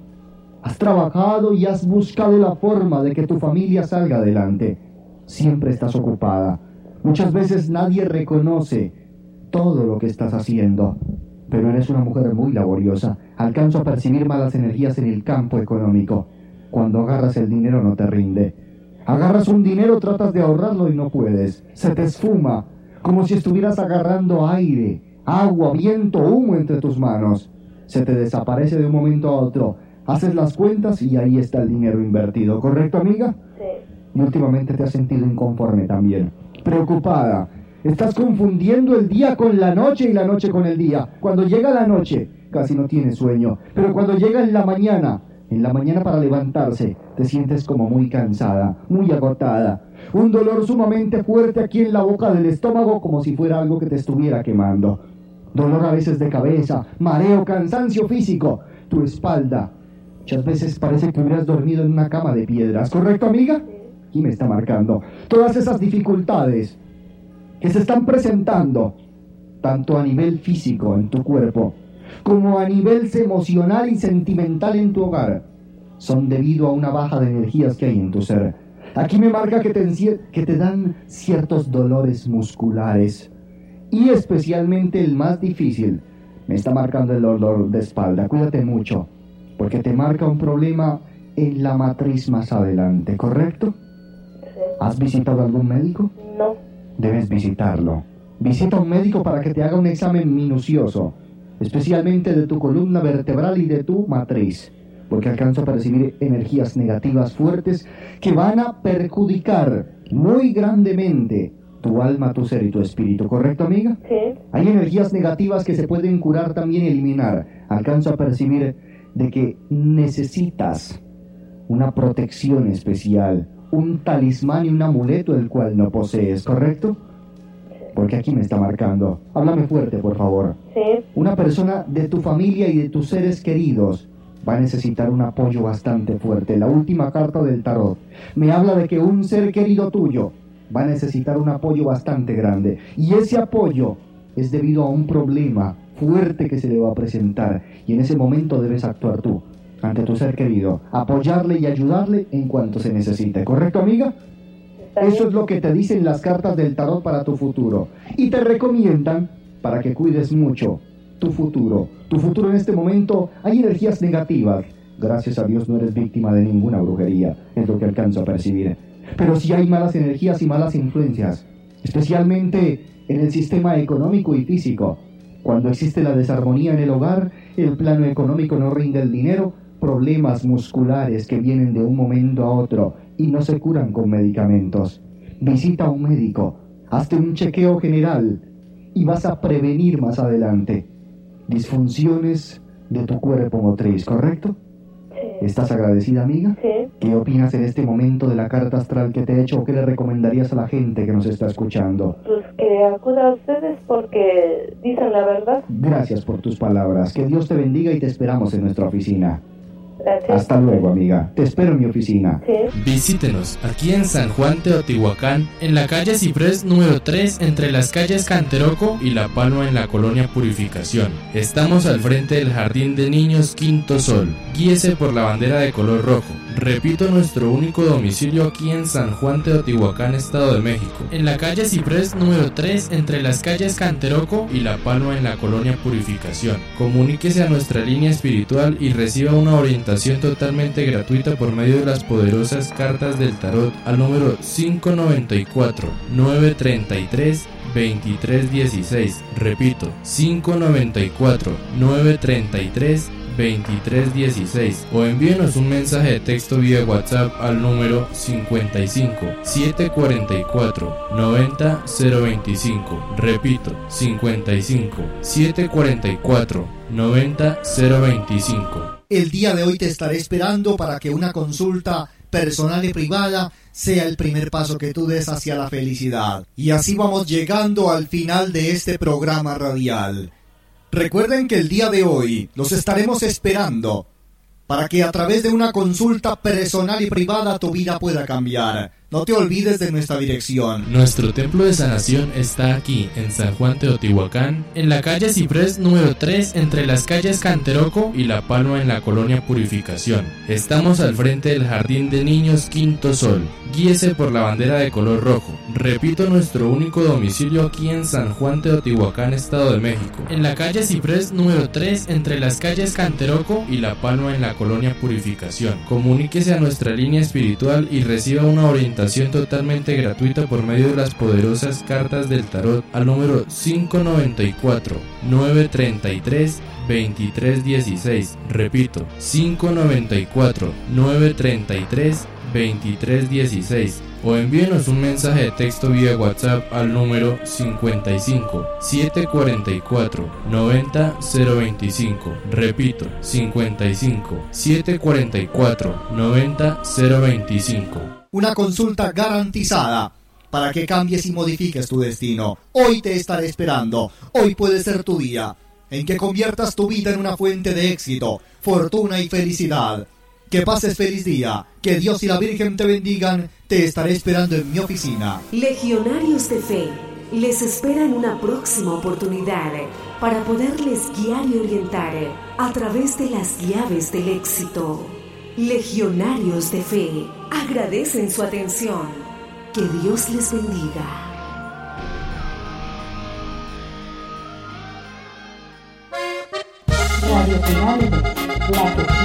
Has trabajado y has buscado la forma de que tu familia salga adelante. Siempre estás ocupada. Muchas veces nadie reconoce todo lo que estás haciendo. Pero eres una mujer muy laboriosa. Alcanzo a percibir malas energías en el campo económico. Cuando agarras el dinero no te rinde. Agarras un dinero, tratas de ahorrarlo y no puedes. Se te esfuma, como si estuvieras agarrando aire, agua, viento, humo entre tus manos. Se te desaparece de un momento a otro. Haces las cuentas y ahí está el dinero invertido. ¿Correcto, amiga? Sí. Y últimamente te has sentido inconforme también. Preocupada. Estás confundiendo el día con la noche y la noche con el día. Cuando llega la noche, casi no tienes sueño. Pero cuando llega en la mañana, en la mañana para levantarse, te sientes como muy cansada, muy agotada. Un dolor sumamente fuerte aquí en la boca del estómago como si fuera algo que te estuviera quemando. Dolor a veces de cabeza, mareo, cansancio físico, tu espalda. Muchas veces parece que hubieras dormido en una cama de piedras, ¿correcto amiga? ¿Quién me está marcando? Todas esas dificultades que se están presentando, tanto a nivel físico en tu cuerpo, como a nivel emocional y sentimental en tu hogar, son debido a una baja de energías que hay en tu ser. Aquí me marca que te, encie- que te dan ciertos dolores musculares y especialmente el más difícil, me está marcando el dolor de espalda. Cuídate mucho, porque te marca un problema en la matriz más adelante, ¿correcto? ¿Has visitado algún médico? No. Debes visitarlo. Visita a un médico para que te haga un examen minucioso, especialmente de tu columna vertebral y de tu matriz, porque alcanzo a percibir energías negativas fuertes que van a perjudicar muy grandemente tu alma, tu ser y tu espíritu, ¿correcto, amiga? Sí. Hay energías negativas que se pueden curar también y eliminar. Alcanzo a percibir de que necesitas una protección especial, un talismán y un amuleto el cual no posees, ¿correcto? Porque aquí me está marcando. Háblame fuerte, por favor. Sí. Una persona de tu familia y de tus seres queridos va a necesitar un apoyo bastante fuerte. La última carta del tarot me habla de que un ser querido tuyo va a necesitar un apoyo bastante grande. Y ese apoyo es debido a un problema fuerte que se le va a presentar. Y en ese momento debes actuar tú ante tu ser querido, apoyarle y ayudarle en cuanto se necesite. ¿Correcto, amiga? Eso es lo que te dicen las cartas del tarot para tu futuro. Y te recomiendan para que cuides mucho tu futuro. Tu futuro en este momento hay energías negativas. Gracias a Dios no eres víctima de ninguna brujería, es lo que alcanzo a percibir. Pero sí hay malas energías y malas influencias, especialmente en el sistema económico y físico. Cuando existe la desarmonía en el hogar, el plano económico no rinde el dinero, problemas musculares que vienen de un momento a otro y no se curan con medicamentos. Visita a un médico, hazte un chequeo general y vas a prevenir más adelante disfunciones de tu cuerpo motriz, ¿correcto? Sí. ¿Estás agradecida, amiga? Sí. ¿Qué opinas en este momento de la carta astral que te he hecho o qué le recomendarías a la gente que nos está escuchando? Pues que acuda a ustedes porque dicen la verdad. Gracias por tus palabras. Que Dios te bendiga y te esperamos en nuestra oficina. Gracias. Hasta luego, amiga. Te espero en mi oficina. Visítenos aquí en San Juan Teotihuacán, en la calle Ciprés número 3, entre las calles Canteroco y La Palma en la colonia Purificación. Estamos al frente del Jardín de Niños Quinto Sol. Guíese por la bandera de color rojo. Repito, nuestro único domicilio aquí en San Juan Teotihuacán, Estado de México. En la calle Ciprés número 3, entre las calles Canteroco y La Palma en la colonia Purificación. Comuníquese a nuestra línea espiritual y reciba una orientación totalmente gratuita por medio de las poderosas cartas del tarot al número 594 933 2316. Repito, 594 933 2316 o envíenos un mensaje de texto vía WhatsApp al número 55 744 90 025. Repito, 55 744 90 025. El día de hoy te estaré esperando para que una consulta personal y privada sea el primer paso que tú des hacia la felicidad. Y así vamos llegando al final de este programa radial. Recuerden que el día de hoy los estaremos esperando para que a través de una consulta personal y privada tu vida pueda cambiar. No te olvides de nuestra dirección. Nuestro templo de sanación está aquí, en San Juan Teotihuacán, en la calle Ciprés número 3, entre las calles Canteroco y La Palma en la colonia Purificación. Estamos al frente del Jardín de Niños Quinto Sol. Guíese por la bandera de color rojo. Repito, nuestro único domicilio aquí en San Juan Teotihuacán, Estado de México. En la calle Ciprés número 3, entre las calles Canteroco y La Palma en la colonia Purificación. Comuníquese a nuestra línea espiritual y reciba una orientación totalmente gratuita por medio de las poderosas cartas del tarot al número 594 933 2316. Repito, 594 933 2316 o envíenos un mensaje de texto vía WhatsApp al número 55 744 90 025. Repito, 55 744 90 025. Una consulta garantizada para que cambies y modifiques tu destino. Hoy te estaré esperando. Hoy puede ser tu día en que conviertas tu vida en una fuente de éxito, fortuna y felicidad. Que pases feliz día. Que Dios y la Virgen te bendigan. Te estaré esperando en mi oficina. Legionarios de Fe les espera en una próxima oportunidad para poderles guiar y orientar a través de las llaves del éxito. Legionarios de Fe agradecen su atención. Que Dios les bendiga. Radio la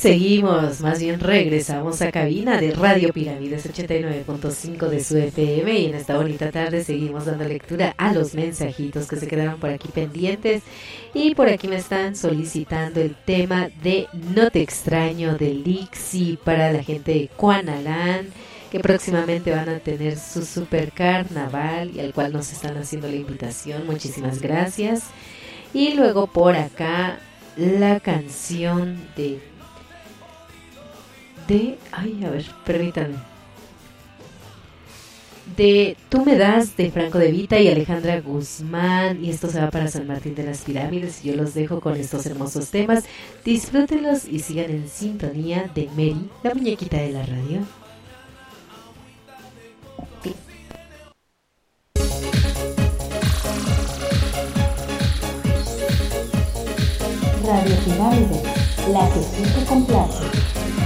seguimos, más bien regresamos a cabina de Radio Pirámides 89.5 de su FM y en esta bonita tarde seguimos dando lectura a los mensajitos que se quedaron por aquí pendientes y por aquí me están solicitando el tema de No te extraño de Lixi para la gente de Cuanalán que próximamente van a tener su super carnaval y al cual nos están haciendo la invitación. Muchísimas gracias. Y luego por acá la canción de de ay a ver permítanme de Tú me das de Franco de Vita y Alejandra Guzmán y esto se va para San Martín de las Pirámides yo los dejo con estos hermosos temas. Disfrútenlos y sigan en sintonía de Mary la muñequita de la radio. Radio Pirámides, la que te complace.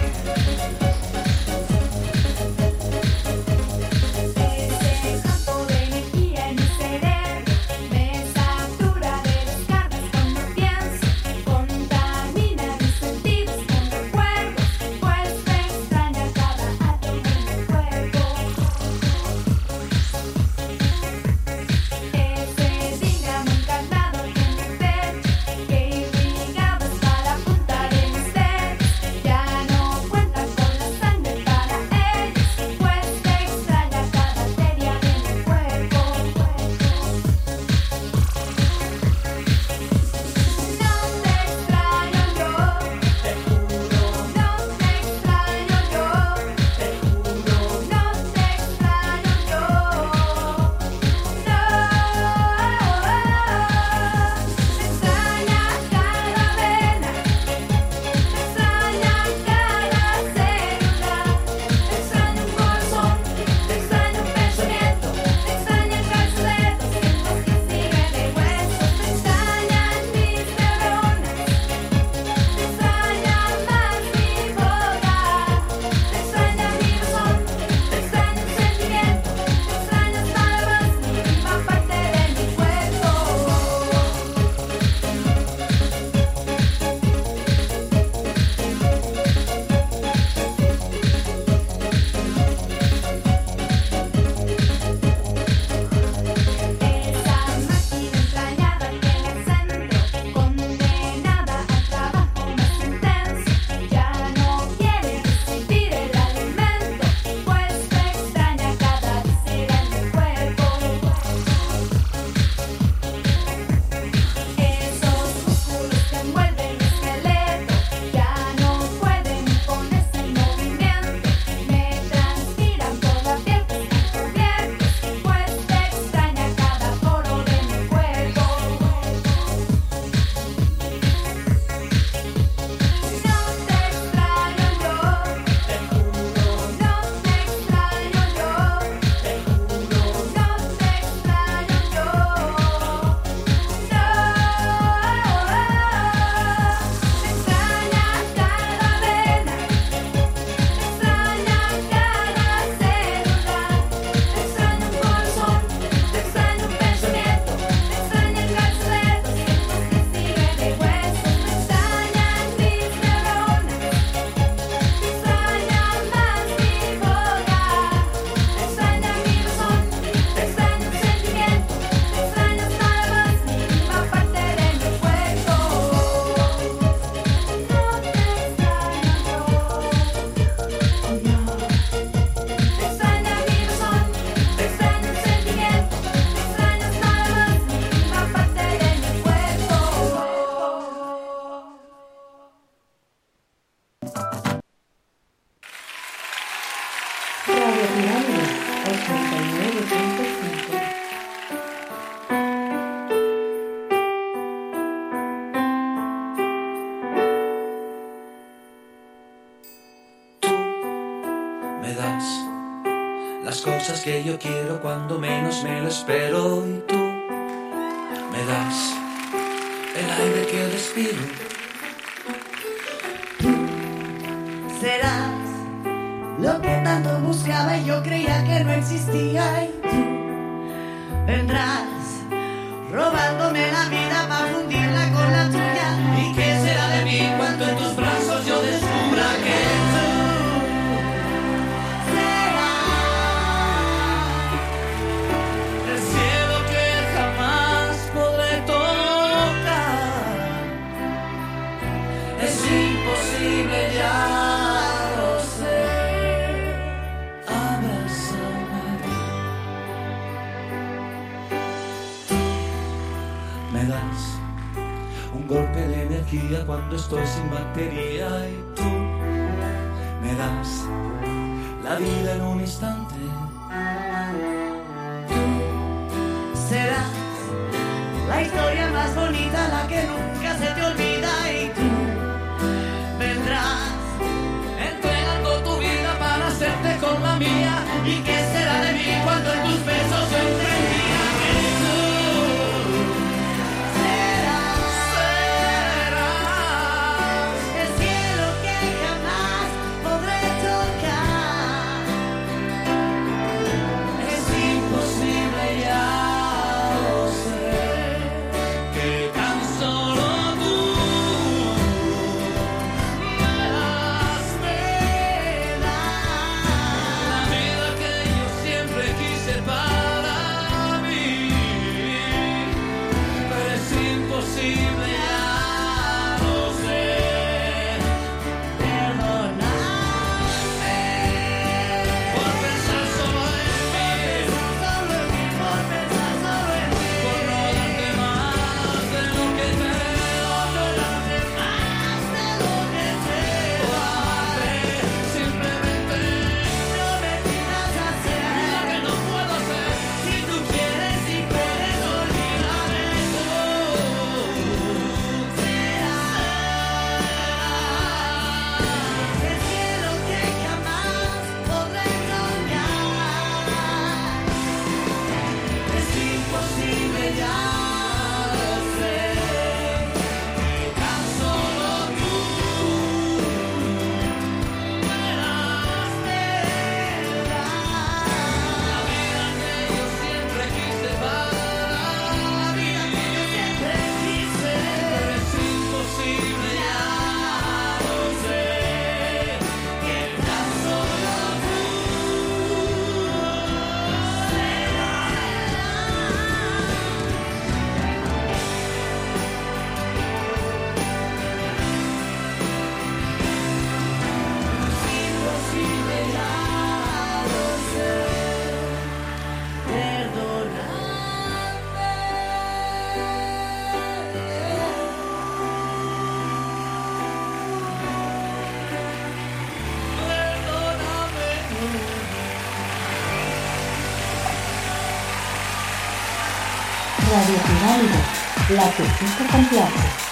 Radio Pirámide, la que sí te complace.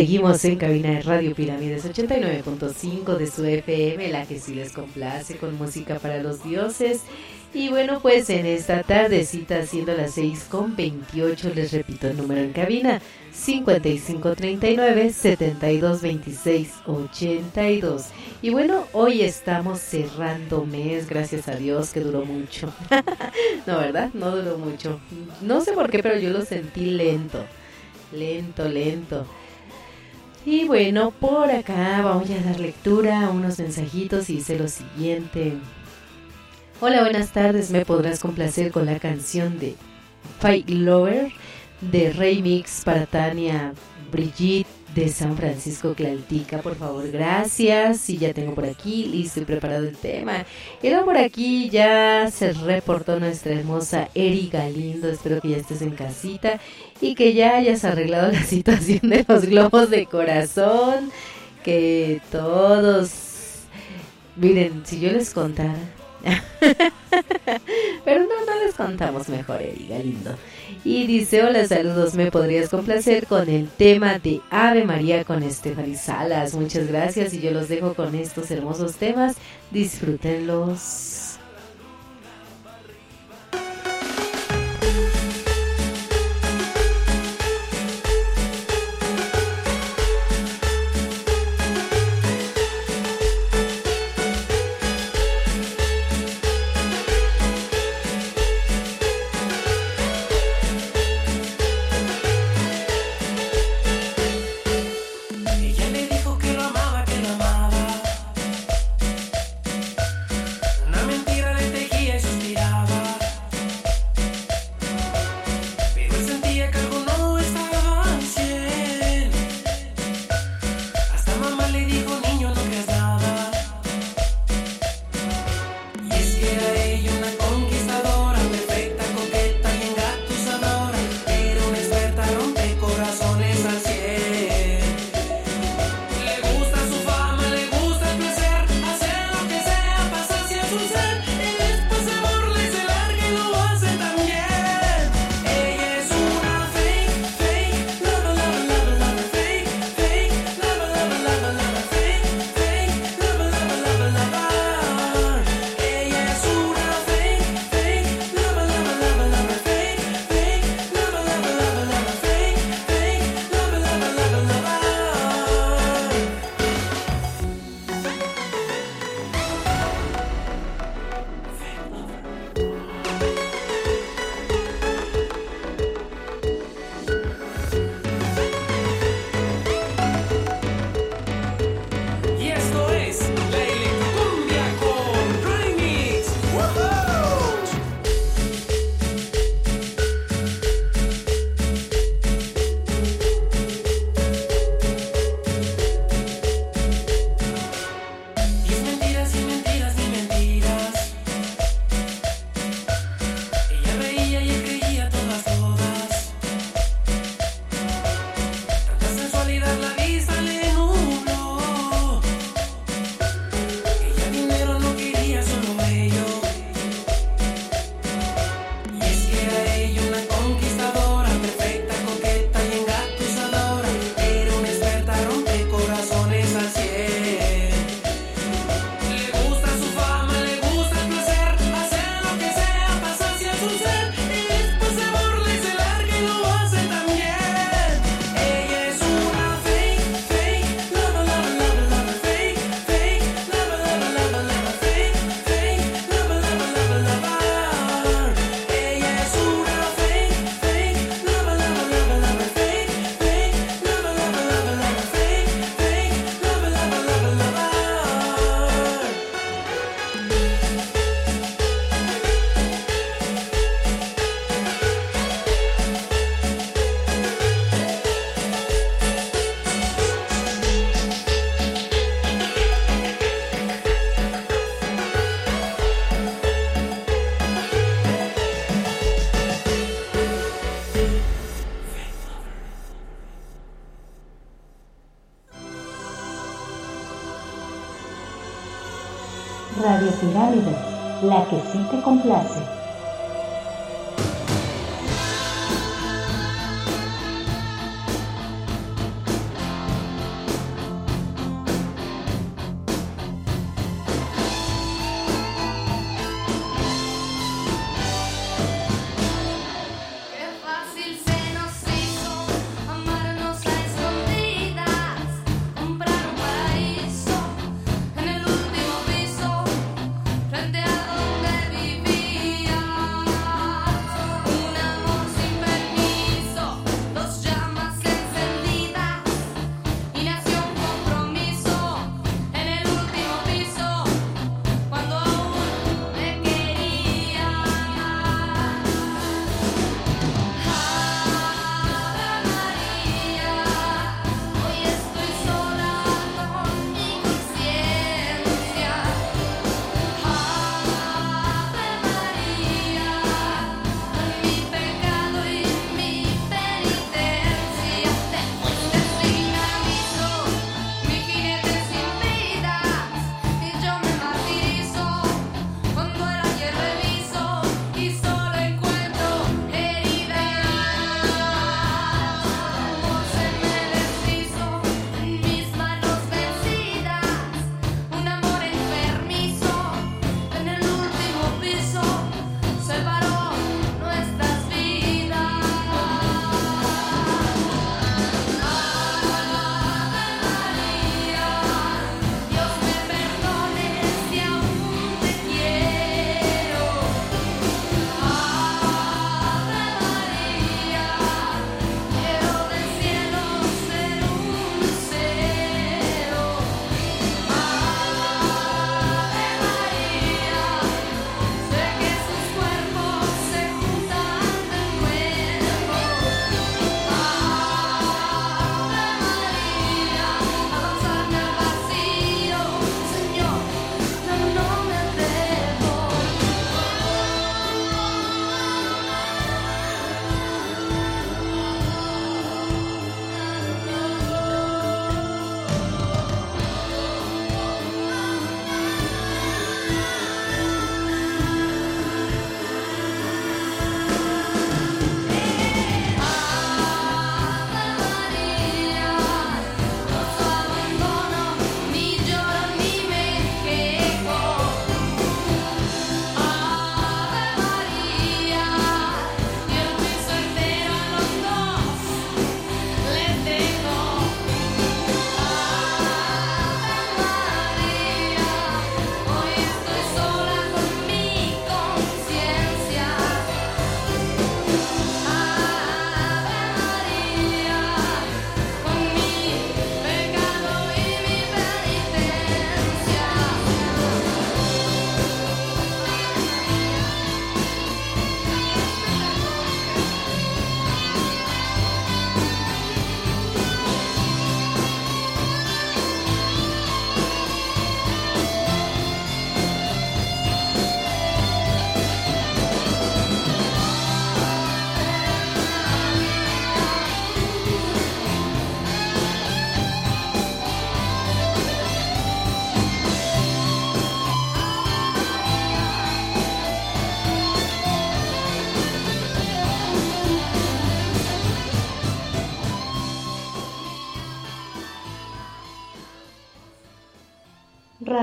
Seguimos en cabina de Radio Pirámides 89.5 de su FM, la que sí les complace con música para los dioses. Y bueno, pues en esta tardecita, siendo las 6 con 28, les repito el número en cabina: 5539-722682. Y bueno, hoy estamos cerrando mes, gracias a Dios que duró mucho. no, ¿verdad? No duró mucho. No sé por qué, pero yo lo sentí lento. Lento, lento. Y bueno, por acá vamos a dar lectura a unos mensajitos y dice lo siguiente. Hola, buenas tardes. Me podrás complacer con la canción de Fight Lover de Remix para Tania Brigitte de San Francisco Claltica, por favor, gracias. Y ya tengo por aquí listo y preparado el tema. Y por aquí ya se reportó nuestra hermosa Erika Lindo. Espero que ya estés en casita y que ya hayas arreglado la situación de los globos de corazón. Que todos. Miren, si yo les contara. Pero no, no les contamos mejor, Erika Lindo y dice, hola, saludos, me podrías complacer con el tema de Ave María con Estefany Salas. Muchas gracias y yo los dejo con estos hermosos temas. Disfrútenlos. que sí te complace.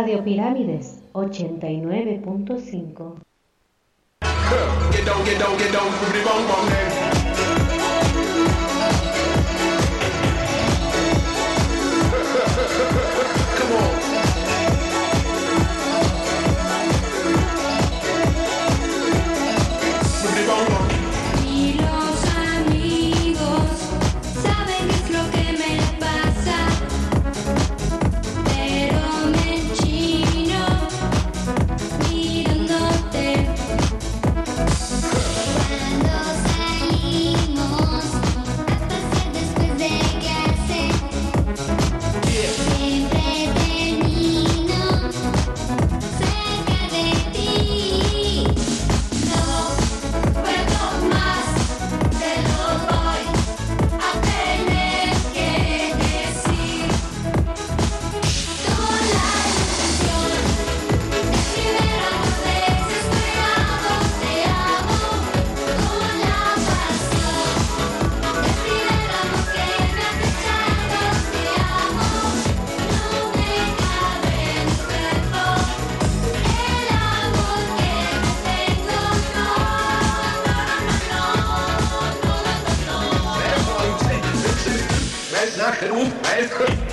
Radio Pirámides 89.5. Alles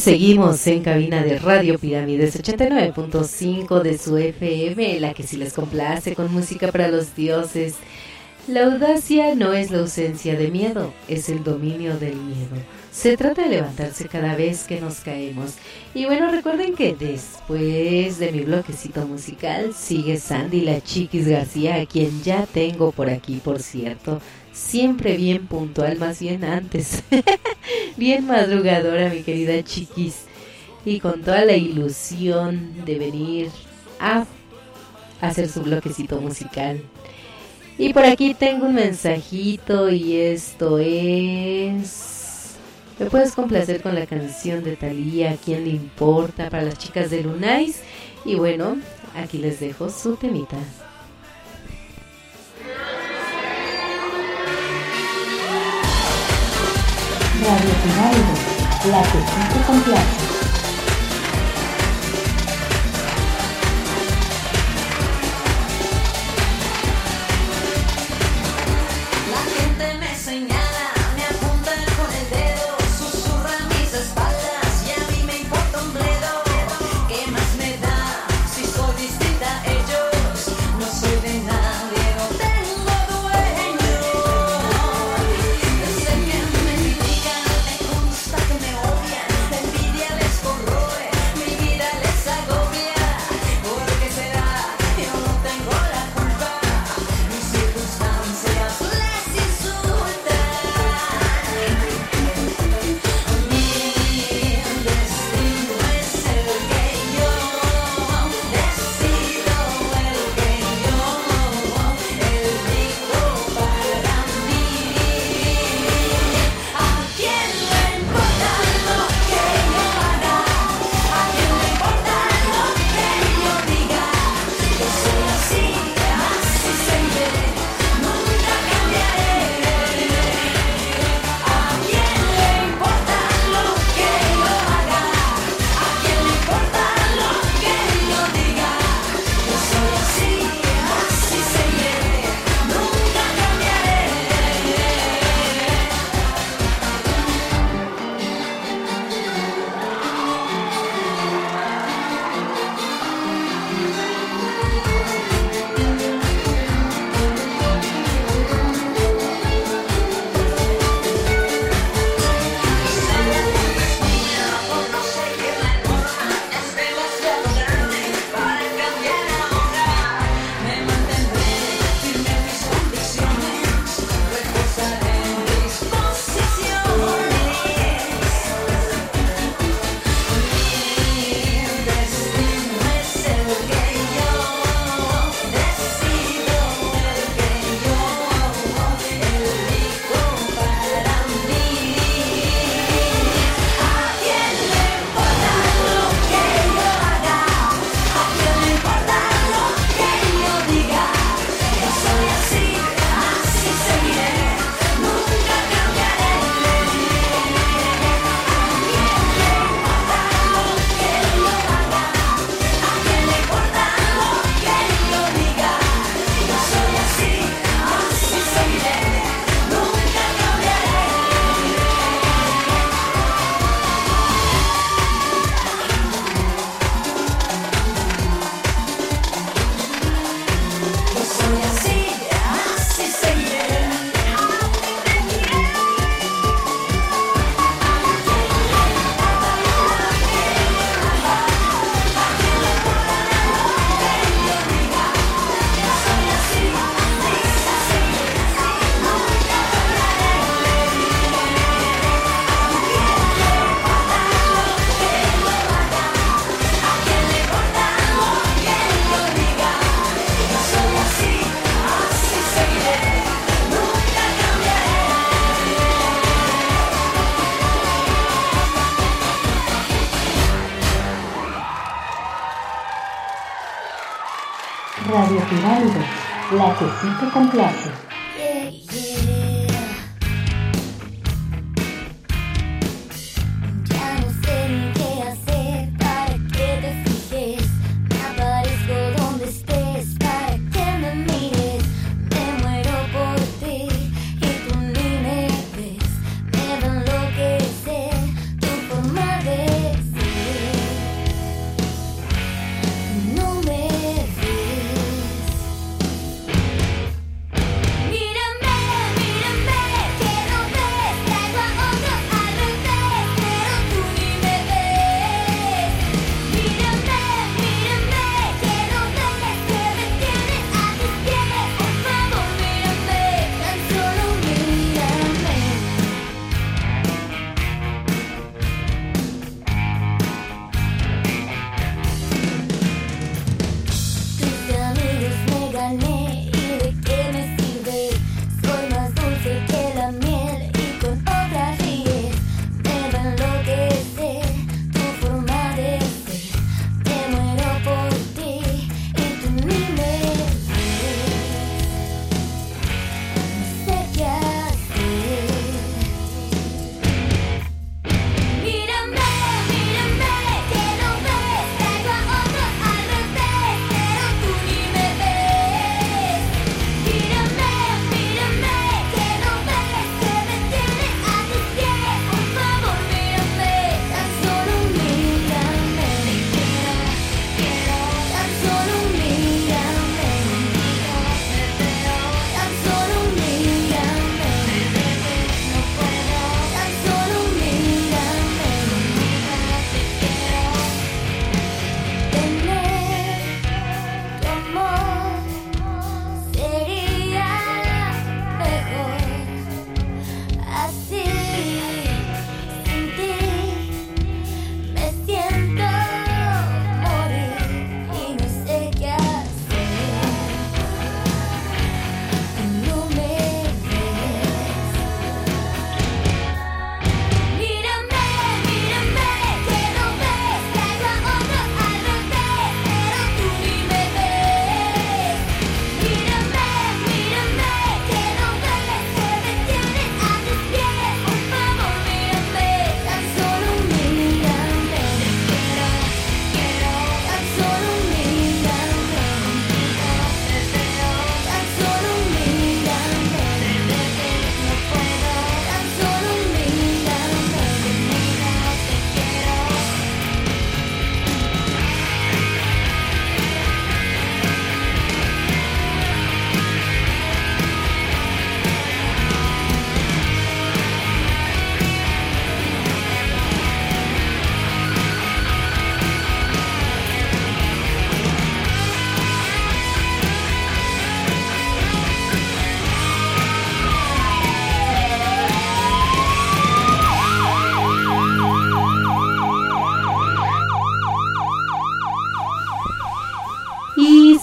Seguimos en cabina de Radio Pirámides 89.5 de su FM, la que si les complace con música para los dioses. La audacia no es la ausencia de miedo, es el dominio del miedo. Se trata de levantarse cada vez que nos caemos. Y bueno, recuerden que después de mi bloquecito musical sigue Sandy la Chiquis García, a quien ya tengo por aquí, por cierto. Siempre bien puntual, más bien antes. bien madrugadora, mi querida chiquis, y con toda la ilusión de venir a hacer su bloquecito musical. Y por aquí tengo un mensajito y esto es... Me puedes complacer con la canción de Talía quién le importa? Para las chicas de Lunais. Y bueno, aquí les dejo su temita. Radio Pinárido, la que sí te complace. Intercambiarse. Yeah, yeah.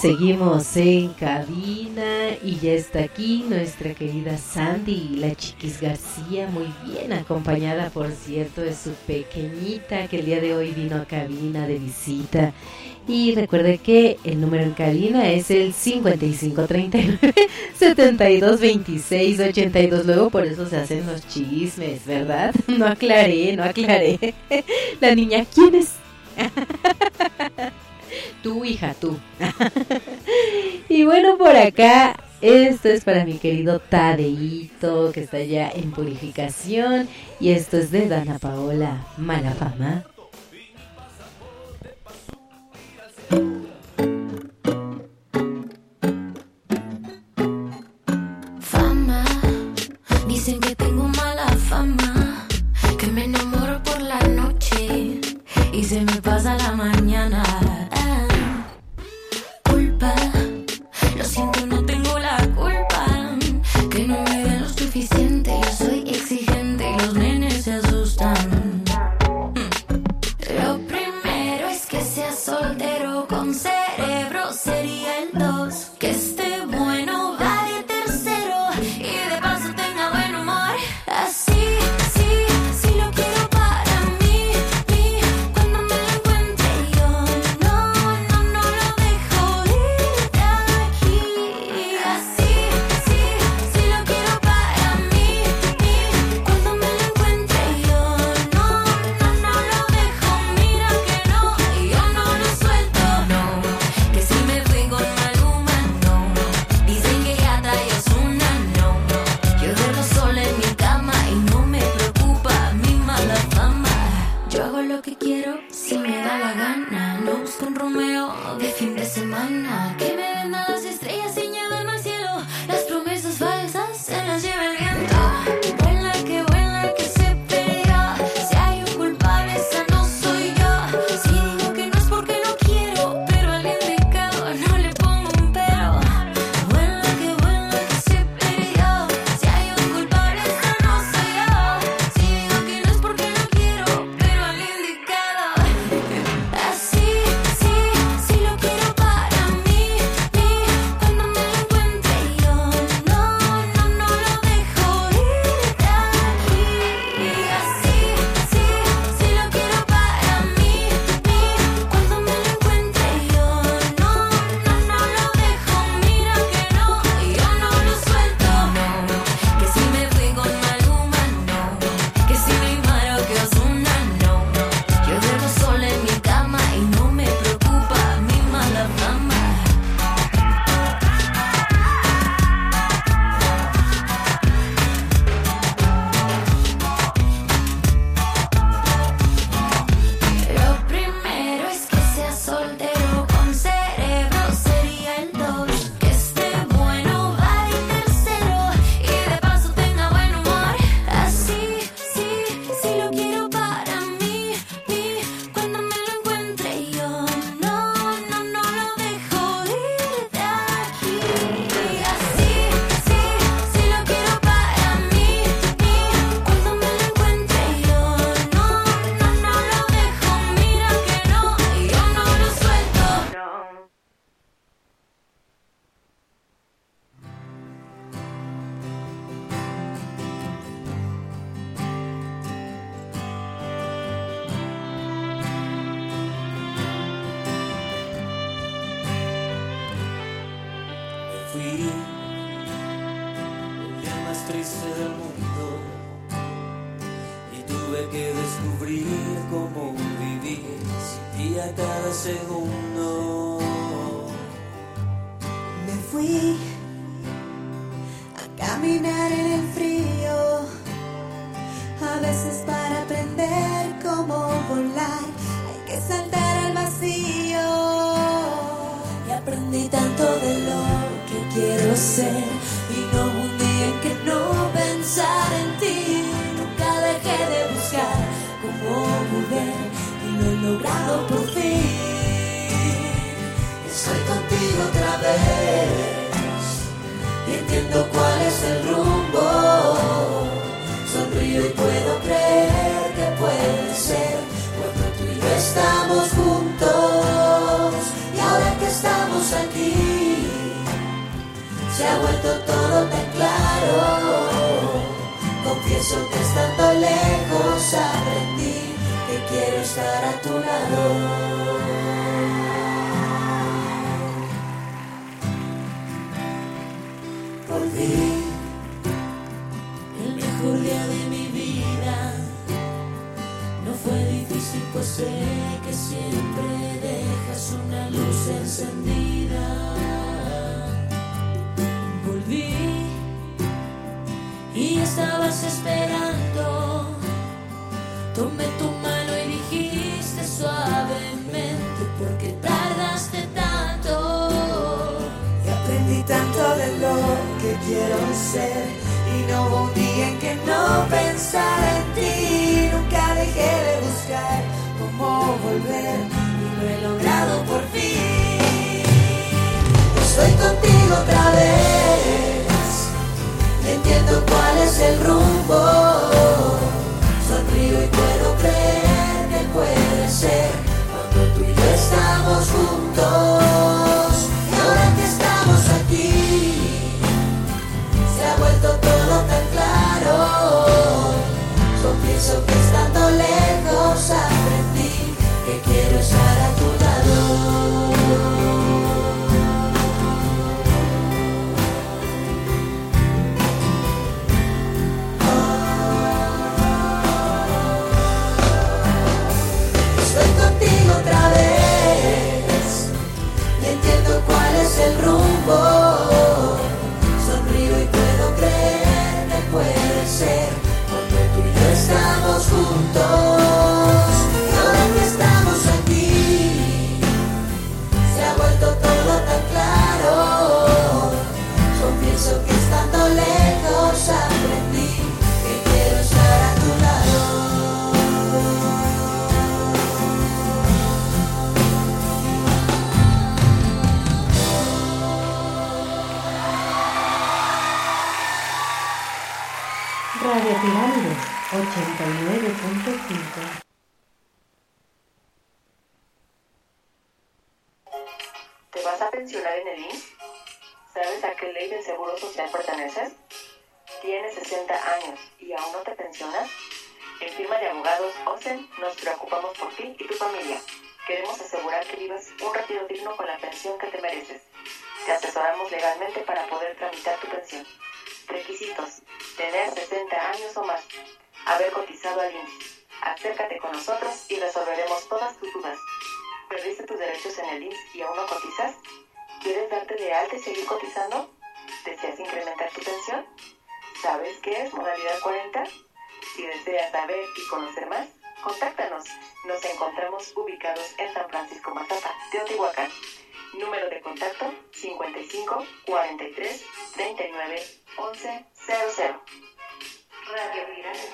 Seguimos en cabina y ya está aquí nuestra querida Sandy, la chiquis García, muy bien acompañada, por cierto, de su pequeñita que el día de hoy vino a cabina de visita. Y recuerde que el número en cabina es el 5539-722682. Luego por eso se hacen los chismes, ¿verdad? No aclaré, no aclaré. La niña, ¿quién es? Tú, hija, tú. y bueno, por acá, esto es para mi querido Tadeito, que está ya en purificación. Y esto es de Dana Paola, mala fama. a caminar en el frío, a veces para aprender cómo volar hay que saltar al vacío. Y aprendí tanto de lo que quiero ser y no un día en que no pensar en ti. Nunca dejé de buscar cómo volver y lo he logrado por fin otra vez. Y entiendo cuál es el rumbo. Sonrío y puedo creer que puede ser. Cuando tú y yo estamos juntos. Y ahora que estamos aquí. Se ha vuelto todo tan claro. Confieso que estando lejos aprendí que quiero estar a tu lado. El mejor día de mi vida. No fue difícil, pues sé que siempre dejas una luz encendida. Volví y estabas esperando. Tomé tu mano y dijiste suavemente, porque tardaste tanto. Y aprendí tanto de lo que quiero ser. Y no hubo un día en que no pensara en ti. Nunca dejé de buscar cómo volver. Y lo he logrado por fin. Estoy contigo otra vez. Entiendo cuál es el rumbo. Sonrío y puedo creer que puede ser cuando tú y yo estamos juntos. Tan claro. Confieso que estando lejos aprendí que quiero estar a tu lado. Juntos. ¿Tienes 60 años y aún no te pensionas? En firma de abogados OSEN nos preocupamos por ti y tu familia. Queremos asegurar que vivas un retiro digno con la pensión que te mereces. Te asesoramos legalmente para poder tramitar tu pensión. Requisitos. Tener 60 años o más. Haber cotizado al IMSS. Acércate con nosotros y resolveremos todas tus dudas. ¿Perdiste tus derechos en el IMSS y aún no cotizas? ¿Quieres darte de alta y seguir cotizando? ¿Deseas incrementar tu pensión? ¿Sabes qué es modalidad 40? Si deseas saber y conocer más, contáctanos. Nos encontramos ubicados en San Francisco Mazapa, Teotihuacán. Número de contacto 55 43 39 11 00. Radio Pirámides,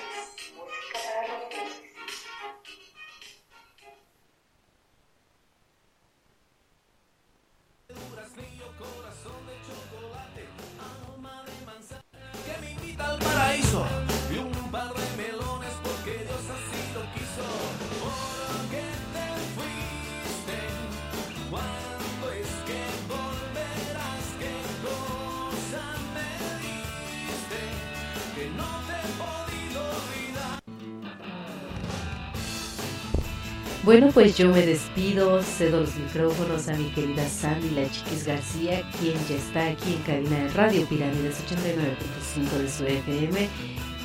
Bueno, pues yo me despido, cedo los micrófonos a mi querida Sandy, la Chiquis García, quien ya está aquí en cabina de Radio Pirámides 89.5 de su FM.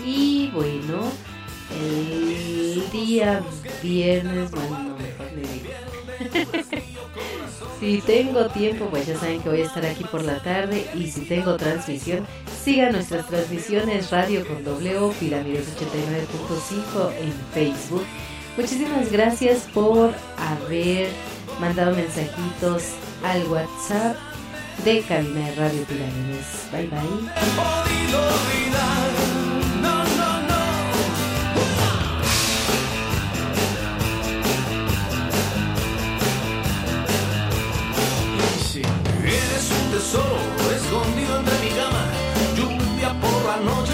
Y bueno, el día viernes, bueno, no, mejor digo. si tengo tiempo, pues ya saben que voy a estar aquí por la tarde. Y si tengo transmisión, sigan nuestras transmisiones Radio con W, Pirámides 89.5 en Facebook. Muchísimas gracias por haber mandado mensajitos al WhatsApp de Cabina de Radio Pirámides. Bye bye. eres un tesoro escondido entre mi cama, lluvia por la noche,